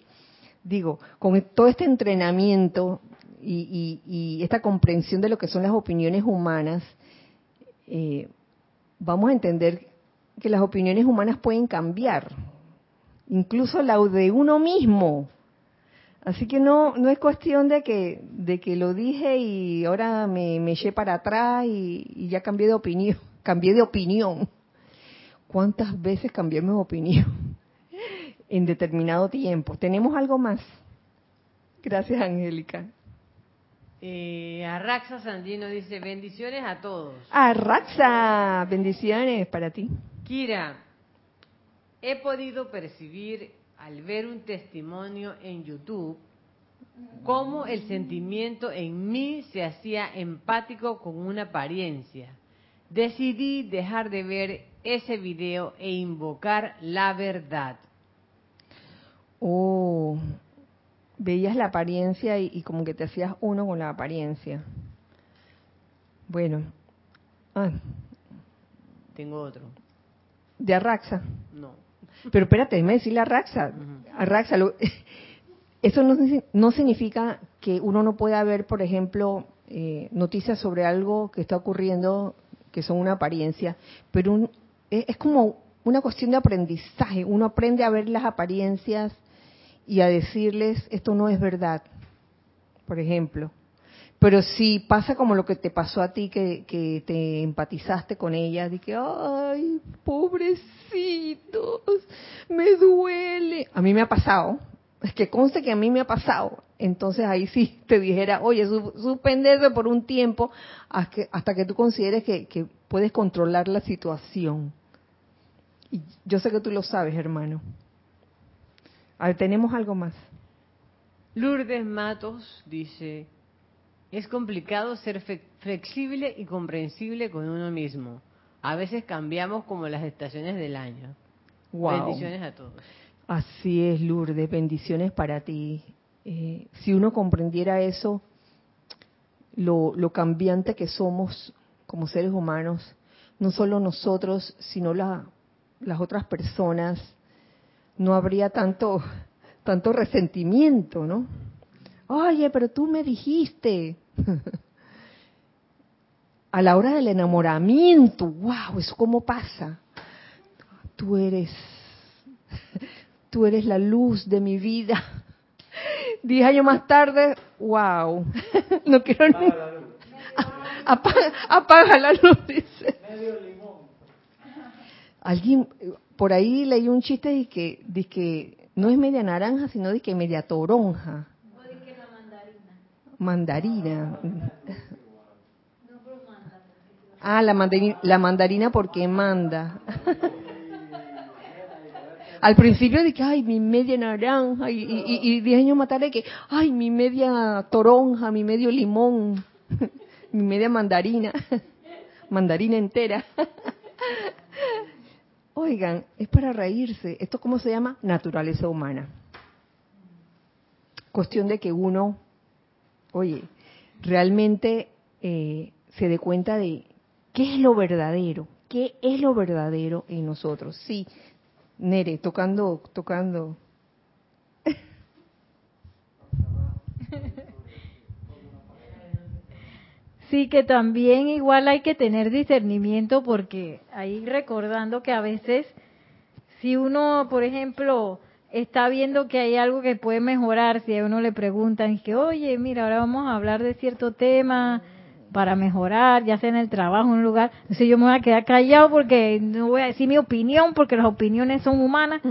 digo, con todo este entrenamiento y, y- y esta comprensión de lo que son las opiniones humanas, eh, vamos a entender que las opiniones humanas pueden cambiar, incluso la de uno mismo. Así que no no es cuestión de que de que lo dije y ahora me, me eché para atrás y, y ya cambié de opinión, cambié de opinión. ¿Cuántas veces cambié mi opinión en determinado tiempo? ¿Tenemos algo más? Gracias, Angélica. Eh, Arraxa Sandino dice, bendiciones a todos. Arraxa, bendiciones para ti. Kira, he podido percibir al ver un testimonio en YouTube cómo el sentimiento en mí se hacía empático con una apariencia. Decidí dejar de ver ese video e invocar la verdad. Oh, veías la apariencia y, y como que te hacías uno con la apariencia. Bueno, ah, Tengo otro. De Arraxa. No. Pero espérate, déjame decirle a Arraxa. Arraxa, lo- eso no, no significa que uno no pueda ver, por ejemplo, eh, noticias sobre algo que está ocurriendo que son una apariencia, pero un- es, es como una cuestión de aprendizaje. Uno aprende a ver las apariencias y a decirles esto no es verdad, por ejemplo. Pero si pasa como lo que te pasó a ti, que, que te empatizaste con ella, de ay, pobrecitos, me duele. A mí me ha pasado, es que conste que a mí me ha pasado. Entonces ahí sí te dijera, oye, su- suspende eso por un tiempo hasta que, hasta que tú consideres que, que puedes controlar la situación. Y yo sé que tú lo sabes, hermano. A ver, tenemos algo más. Lourdes Matos dice, es complicado ser flexible y comprensible con uno mismo. A veces cambiamos como las estaciones del año. Wow. Bendiciones a todos. Así es, Lourdes, bendiciones para ti. Eh, si uno comprendiera eso, lo, lo cambiante que somos como seres humanos, no solo nosotros, sino la- las otras personas, no habría tanto, tanto resentimiento, ¿no? Oye, pero tú me dijiste. A la hora del enamoramiento, wow, eso cómo pasa. Tú eres tú eres la luz de mi vida. Diez años más tarde, wow, no quiero ni... Apaga, apaga la luz, dice. Alguien, por ahí leí un chiste de que, de que no es media naranja, sino de que media toronja. Mandarina. Ah, la mandarina, la mandarina porque manda. Al principio que, ay, mi media naranja, y, y, y diez años más tarde que, ay, mi media toronja, mi medio limón, mi media mandarina, mandarina entera. Oigan, es para reírse. ¿Esto cómo se llama? Naturaleza humana. Cuestión de que uno, oye, realmente eh, se dé cuenta de qué es lo verdadero, qué es lo verdadero en nosotros. Sí, Nere, tocando, tocando. Sí, que también igual hay que tener discernimiento porque ahí recordando que a veces si uno, por ejemplo, está viendo que hay algo que puede mejorar, si a uno le preguntan que, oye, mira, ahora vamos a hablar de cierto tema para mejorar, ya sea en el trabajo, en un lugar, entonces yo me voy a quedar callado porque no voy a decir mi opinión, porque las opiniones son humanas.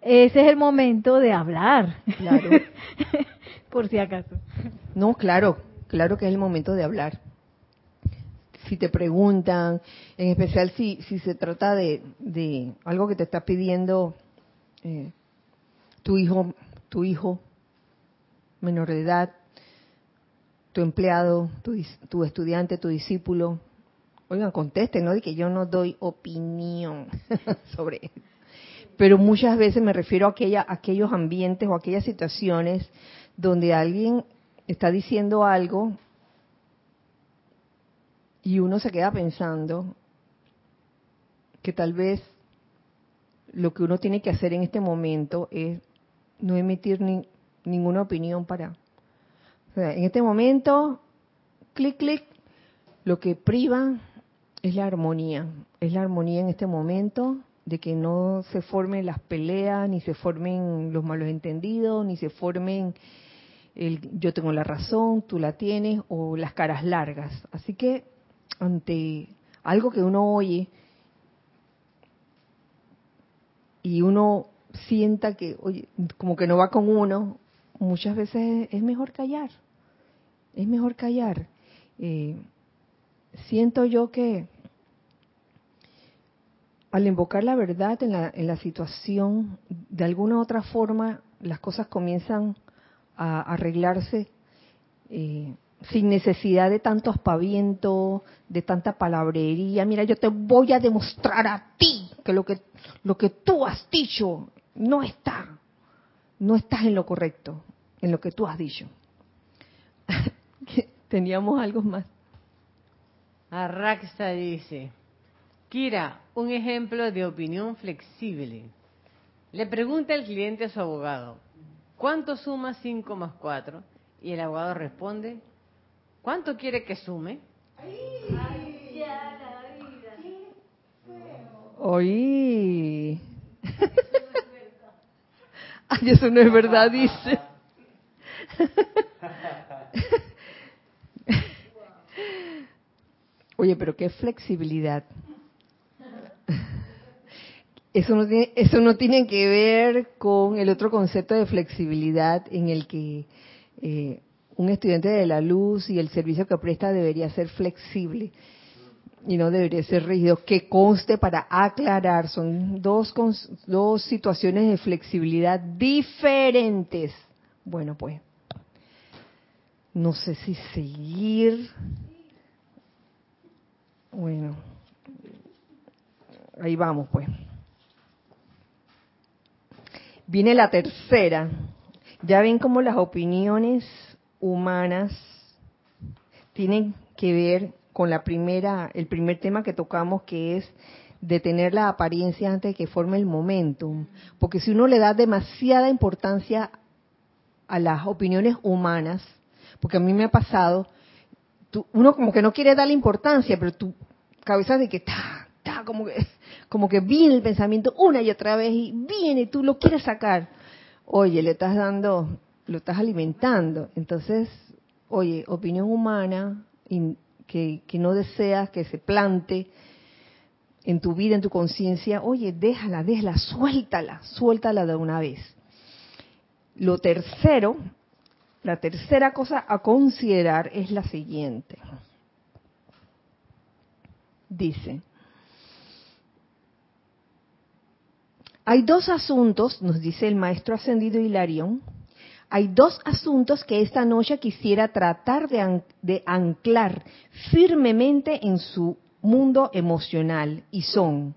Ese es el momento de hablar. Claro. por si acaso. No, claro, claro que es el momento de hablar. Si te preguntan, en especial si, si se trata de, de algo que te está pidiendo eh, tu hijo, tu hijo menor de edad, tu empleado, tu, tu estudiante, tu discípulo, oigan, contesten, ¿no? De que yo no doy opinión sobre esto. Pero muchas veces me refiero a, aquella, a aquellos ambientes o aquellas situaciones donde alguien está diciendo algo y uno se queda pensando que tal vez lo que uno tiene que hacer en este momento es no emitir ni, ninguna opinión para... O sea, en este momento, clic, clic, lo que priva es la armonía, es la armonía en este momento de que no se formen las peleas, ni se formen los malos entendidos, ni se formen el yo tengo la razón, tú la tienes, o las caras largas. Así que ante algo que uno oye y uno sienta que, oye, como que no va con uno, muchas veces es mejor callar. Es mejor callar. Eh, siento yo que al invocar la verdad en la, en la situación, de alguna u otra forma, las cosas comienzan a arreglarse eh, sin necesidad de tanto aspaviento, de tanta palabrería. Mira, yo te voy a demostrar a ti que lo que lo que tú has dicho no está, no estás en lo correcto, en lo que tú has dicho. Teníamos algo más. Arraxa dice, Kira, un ejemplo de opinión flexible. Le pregunta el cliente a su abogado, ¿cuánto suma 5 más 4? Y el abogado responde, ¿cuánto quiere que sume? Oí. Ay, eso no es verdad, dice. Oye, pero qué flexibilidad. Eso no, tiene, eso no tiene que ver con el otro concepto de flexibilidad en el que eh, un estudiante de la luz y el servicio que presta debería ser flexible y no debería ser rígido. Que conste para aclarar, son dos, dos situaciones de flexibilidad diferentes. Bueno, pues, no sé si seguir. Bueno, ahí vamos, pues. Viene la tercera. Ya ven cómo las opiniones humanas tienen que ver con la primera, el primer tema que tocamos que es detener la apariencia antes de que forme el momentum. Porque si uno le da demasiada importancia a las opiniones humanas, porque a mí me ha pasado, uno como que no quiere darle importancia, pero tu cabeza de que está, está como que como que viene el pensamiento una y otra vez y viene, tú lo quieres sacar. Oye, le estás dando, lo estás alimentando. Entonces, oye, opinión humana que, no deseas que se plante en tu vida, en tu conciencia, oye, déjala, déjala, suéltala, suéltala de una vez. Lo tercero, la tercera cosa a considerar es la siguiente. Dice, Hay dos asuntos, nos dice el maestro ascendido Hilarión, hay dos asuntos que esta noche quisiera tratar de, an- de anclar firmemente en su mundo emocional y son,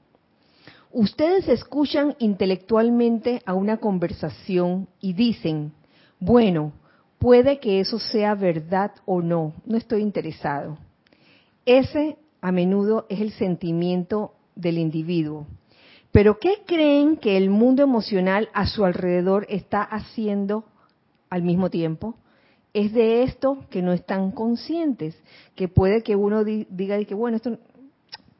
ustedes escuchan intelectualmente a una conversación y dicen, bueno, puede que eso sea verdad o no, no estoy interesado. Ese a menudo es el sentimiento del individuo. Pero ¿qué creen que el mundo emocional a su alrededor está haciendo al mismo tiempo? Es de esto que no están conscientes, que puede que uno di- diga de que bueno, esto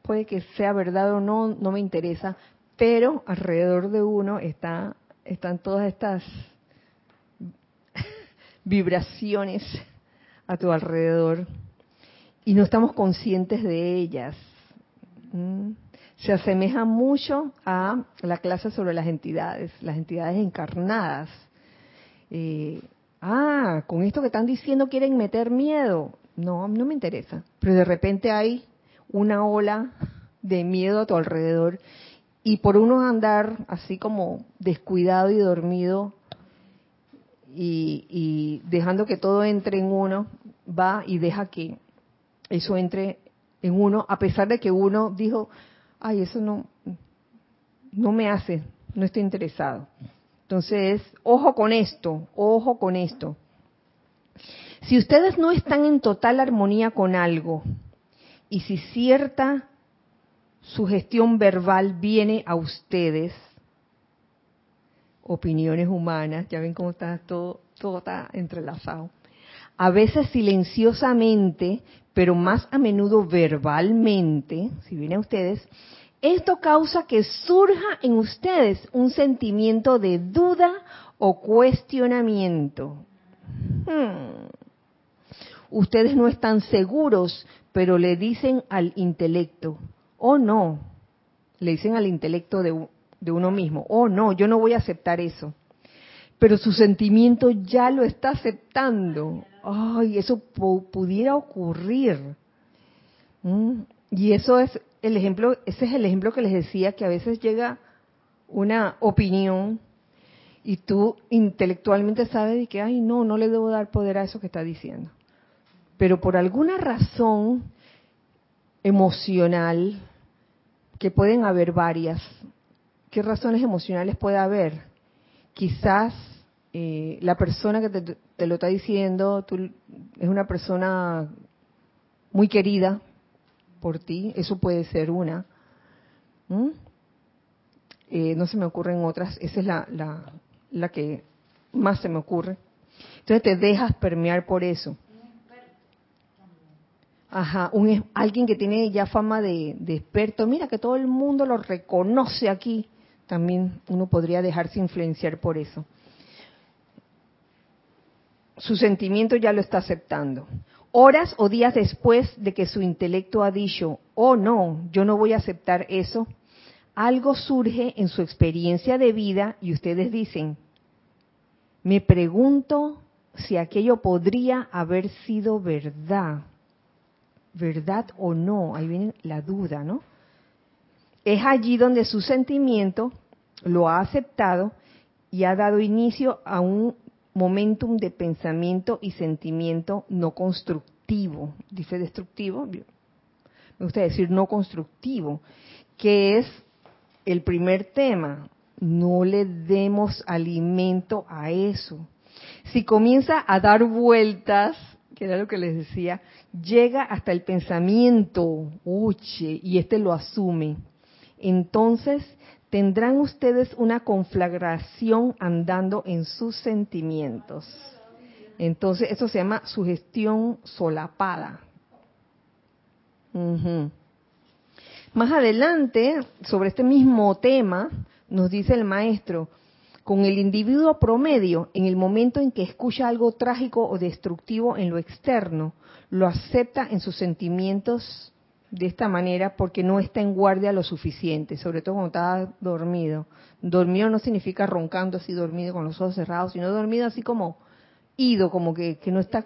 puede que sea verdad o no, no me interesa, pero alrededor de uno está están todas estas vibraciones a tu alrededor y no estamos conscientes de ellas. ¿Mm? Se asemeja mucho a la clase sobre las entidades, las entidades encarnadas. Eh, ah, con esto que están diciendo quieren meter miedo. No, no me interesa. Pero de repente hay una ola de miedo a tu alrededor y por uno andar así como descuidado y dormido y, y dejando que todo entre en uno, va y deja que eso entre en uno, a pesar de que uno dijo, ay, eso no, no me hace, no estoy interesado. Entonces, ojo con esto, ojo con esto. Si ustedes no están en total armonía con algo y si cierta sugestión verbal viene a ustedes, opiniones humanas, ya ven cómo está todo, todo está entrelazado. A veces silenciosamente, pero más a menudo verbalmente, si viene a ustedes, esto causa que surja en ustedes un sentimiento de duda o cuestionamiento. Hmm. Ustedes no están seguros, pero le dicen al intelecto, oh no, le dicen al intelecto de, de uno mismo, oh no, yo no voy a aceptar eso. Pero su sentimiento ya lo está aceptando. Ay, eso pu- pudiera ocurrir. ¿Mm? Y eso es el ejemplo, ese es el ejemplo que les decía que a veces llega una opinión y tú intelectualmente sabes de que, ay, no, no le debo dar poder a eso que está diciendo. Pero por alguna razón emocional, que pueden haber varias, ¿qué razones emocionales puede haber? Quizás eh, la persona que te, te lo está diciendo es una persona muy querida por ti, eso puede ser una. Eh, no se me ocurren otras, esa es la, la, la que más se me ocurre. Entonces te dejas permear por eso. Ajá, un, alguien que tiene ya fama de, de experto, mira que todo el mundo lo reconoce aquí, también uno podría dejarse influenciar por eso. Su sentimiento ya lo está aceptando. Horas o días después de que su intelecto ha dicho, oh no, yo no voy a aceptar eso, algo surge en su experiencia de vida y ustedes dicen, me pregunto si aquello podría haber sido verdad. ¿Verdad o no? Ahí viene la duda, ¿no? Es allí donde su sentimiento lo ha aceptado y ha dado inicio a un momentum de pensamiento y sentimiento no constructivo. Dice destructivo, me gusta decir no constructivo, que es el primer tema. No le demos alimento a eso. Si comienza a dar vueltas, que era lo que les decía, llega hasta el pensamiento, uche, y este lo asume. Entonces tendrán ustedes una conflagración andando en sus sentimientos. Entonces, eso se llama sugestión solapada. Más adelante, sobre este mismo tema, nos dice el maestro, con el individuo promedio, en el momento en que escucha algo trágico o destructivo en lo externo, lo acepta en sus sentimientos de esta manera porque no está en guardia lo suficiente, sobre todo cuando está dormido. Dormido no significa roncando así dormido con los ojos cerrados, sino dormido así como ido, como que, que no está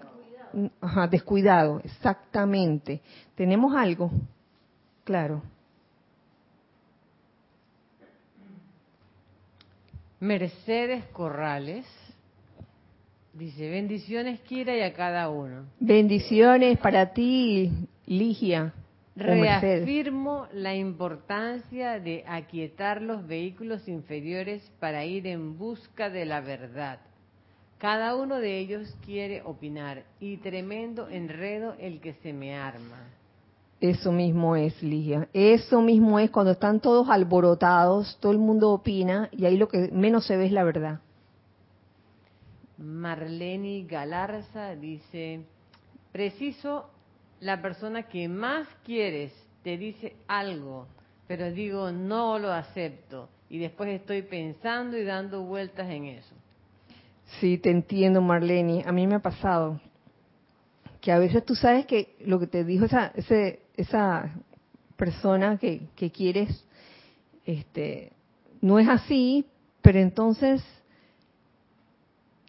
ajá, descuidado, exactamente. ¿Tenemos algo? Claro. Mercedes Corrales dice, bendiciones Kira y a cada uno. Bendiciones para ti, Ligia. Reafirmo la importancia de aquietar los vehículos inferiores para ir en busca de la verdad. Cada uno de ellos quiere opinar y tremendo enredo el que se me arma. Eso mismo es, Ligia. Eso mismo es cuando están todos alborotados, todo el mundo opina y ahí lo que menos se ve es la verdad. Marlene Galarza dice, preciso, la persona que más quieres te dice algo, pero digo, no lo acepto. Y después estoy pensando y dando vueltas en eso. Sí, te entiendo, Marlene. A mí me ha pasado que a veces tú sabes que lo que te dijo esa, ese, esa persona que, que quieres este, no es así, pero entonces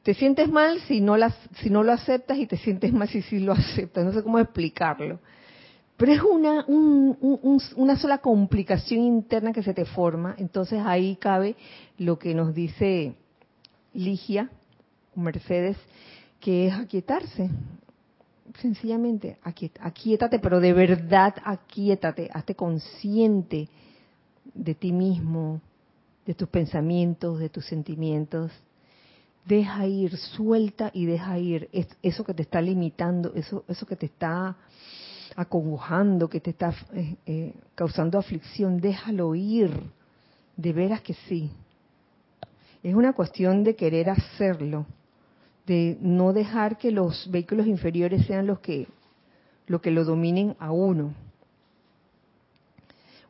te sientes mal si no, si no lo aceptas y te sientes mal si sí lo aceptas. No sé cómo explicarlo. Pero es una, un, un, una sola complicación interna que se te forma. Entonces ahí cabe lo que nos dice Ligia, Mercedes, que es aquietarse. Sencillamente, aquietate, pero de verdad aquietate, hazte consciente de ti mismo, de tus pensamientos, de tus sentimientos. Deja ir, suelta y deja ir eso que te está limitando, eso, eso que te está acongojando, que te está eh, eh, causando aflicción, déjalo ir. De veras que sí. Es una cuestión de querer hacerlo de no dejar que los vehículos inferiores sean los que lo que lo dominen a uno.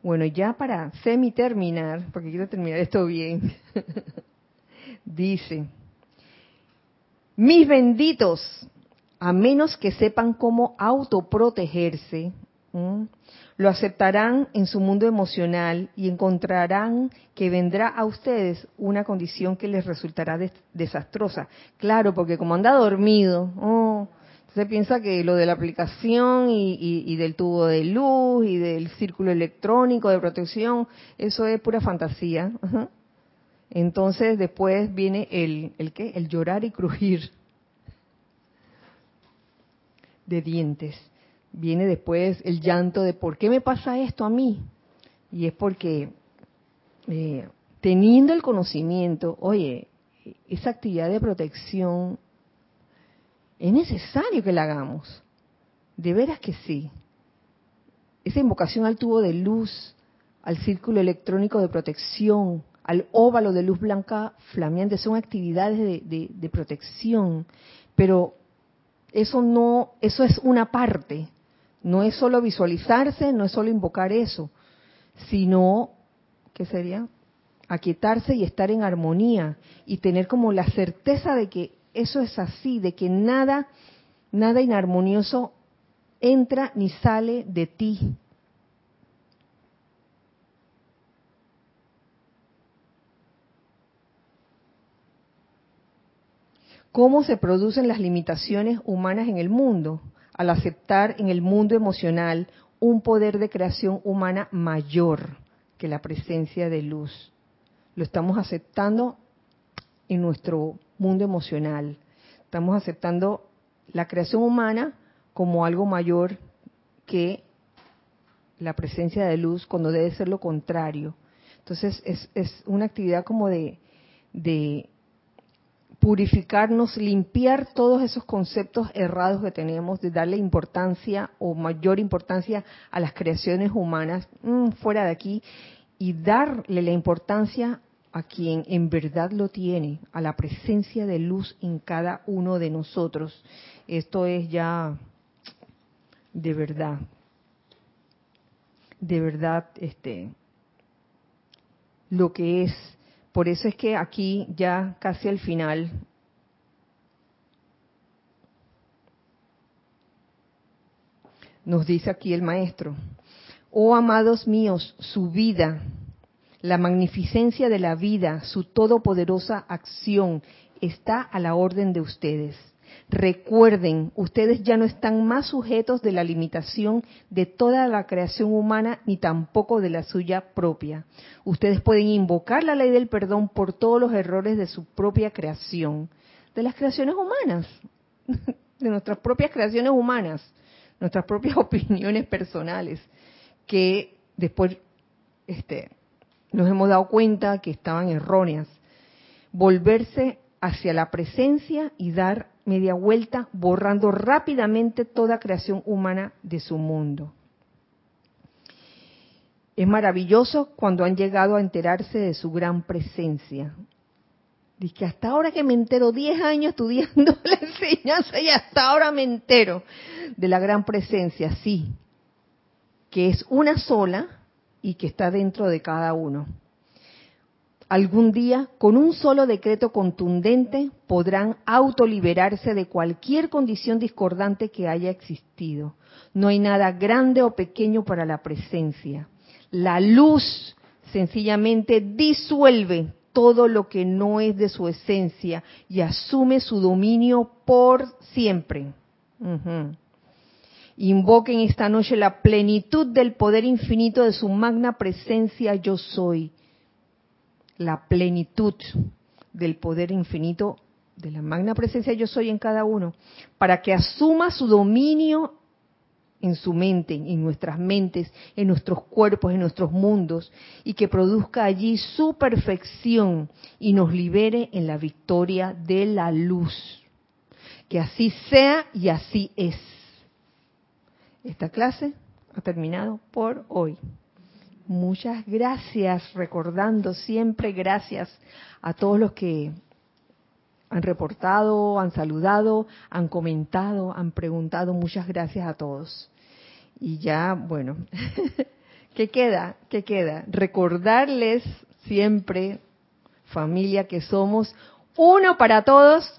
Bueno, ya para semi terminar, porque quiero terminar esto bien, dice, mis benditos, a menos que sepan cómo autoprotegerse, lo aceptarán en su mundo emocional y encontrarán que vendrá a ustedes una condición que les resultará desastrosa. Claro, porque como anda dormido, oh, se piensa que lo de la aplicación y, del tubo de luz y del círculo electrónico de protección, eso es pura fantasía. Entonces después viene el, el qué, el llorar y crujir de dientes viene después el llanto de por qué me pasa esto a mí. Y es porque eh, teniendo el conocimiento, oye, esa actividad de protección es necesario que la hagamos. De veras que sí. Esa invocación al tubo de luz, al círculo electrónico de protección, al óvalo de luz blanca flameante, son actividades de, de protección. Pero eso no, eso es una parte. No es solo visualizarse, no es solo invocar eso, sino, ¿qué sería? Aquietarse y estar en armonía y tener como la certeza de que eso es así, de que nada, nada inarmonioso entra ni sale de ti. ¿Cómo se producen las limitaciones humanas en el mundo? al aceptar en el mundo emocional un poder de creación humana mayor que la presencia de luz. Lo estamos aceptando en nuestro mundo emocional. Estamos aceptando la creación humana como algo mayor que la presencia de luz cuando debe ser lo contrario. Entonces es, es una actividad como de, de purificarnos, limpiar todos esos conceptos errados que tenemos de darle importancia o mayor importancia a las creaciones humanas mm, fuera de aquí y darle la importancia a quien en verdad lo tiene, a la presencia de luz en cada uno de nosotros. Esto es ya de verdad, de verdad, este, lo que es por eso es que aquí ya casi al final nos dice aquí el maestro, oh amados míos, su vida, la magnificencia de la vida, su todopoderosa acción está a la orden de ustedes. Recuerden, ustedes ya no están más sujetos de la limitación de toda la creación humana ni tampoco de la suya propia. Ustedes pueden invocar la ley del perdón por todos los errores de su propia creación, de las creaciones humanas, de nuestras propias creaciones humanas, nuestras propias opiniones personales, que después este, nos hemos dado cuenta que estaban erróneas. Volverse hacia la presencia y dar media vuelta, borrando rápidamente toda creación humana de su mundo. Es maravilloso cuando han llegado a enterarse de su gran presencia. Dice que hasta ahora que me entero, 10 años estudiando la enseñanza y hasta ahora me entero de la gran presencia, sí, que es una sola y que está dentro de cada uno algún día, con un solo decreto contundente, podrán autoliberarse de cualquier condición discordante que haya existido. No hay nada grande o pequeño para la presencia. La luz sencillamente disuelve todo lo que no es de su esencia y asume su dominio por siempre. Invoquen esta noche la plenitud del poder infinito de su magna presencia yo soy la plenitud del poder infinito de la magna presencia yo soy en cada uno, para que asuma su dominio en su mente, en nuestras mentes, en nuestros cuerpos, en nuestros mundos, y que produzca allí su perfección y nos libere en la victoria de la luz. Que así sea y así es. Esta clase ha terminado por hoy. Muchas gracias, recordando siempre gracias a todos los que han reportado, han saludado, han comentado, han preguntado. Muchas gracias a todos. Y ya, bueno, ¿qué queda? ¿Qué queda? Recordarles siempre, familia, que somos uno para todos.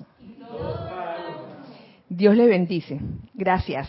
Dios les bendice. Gracias.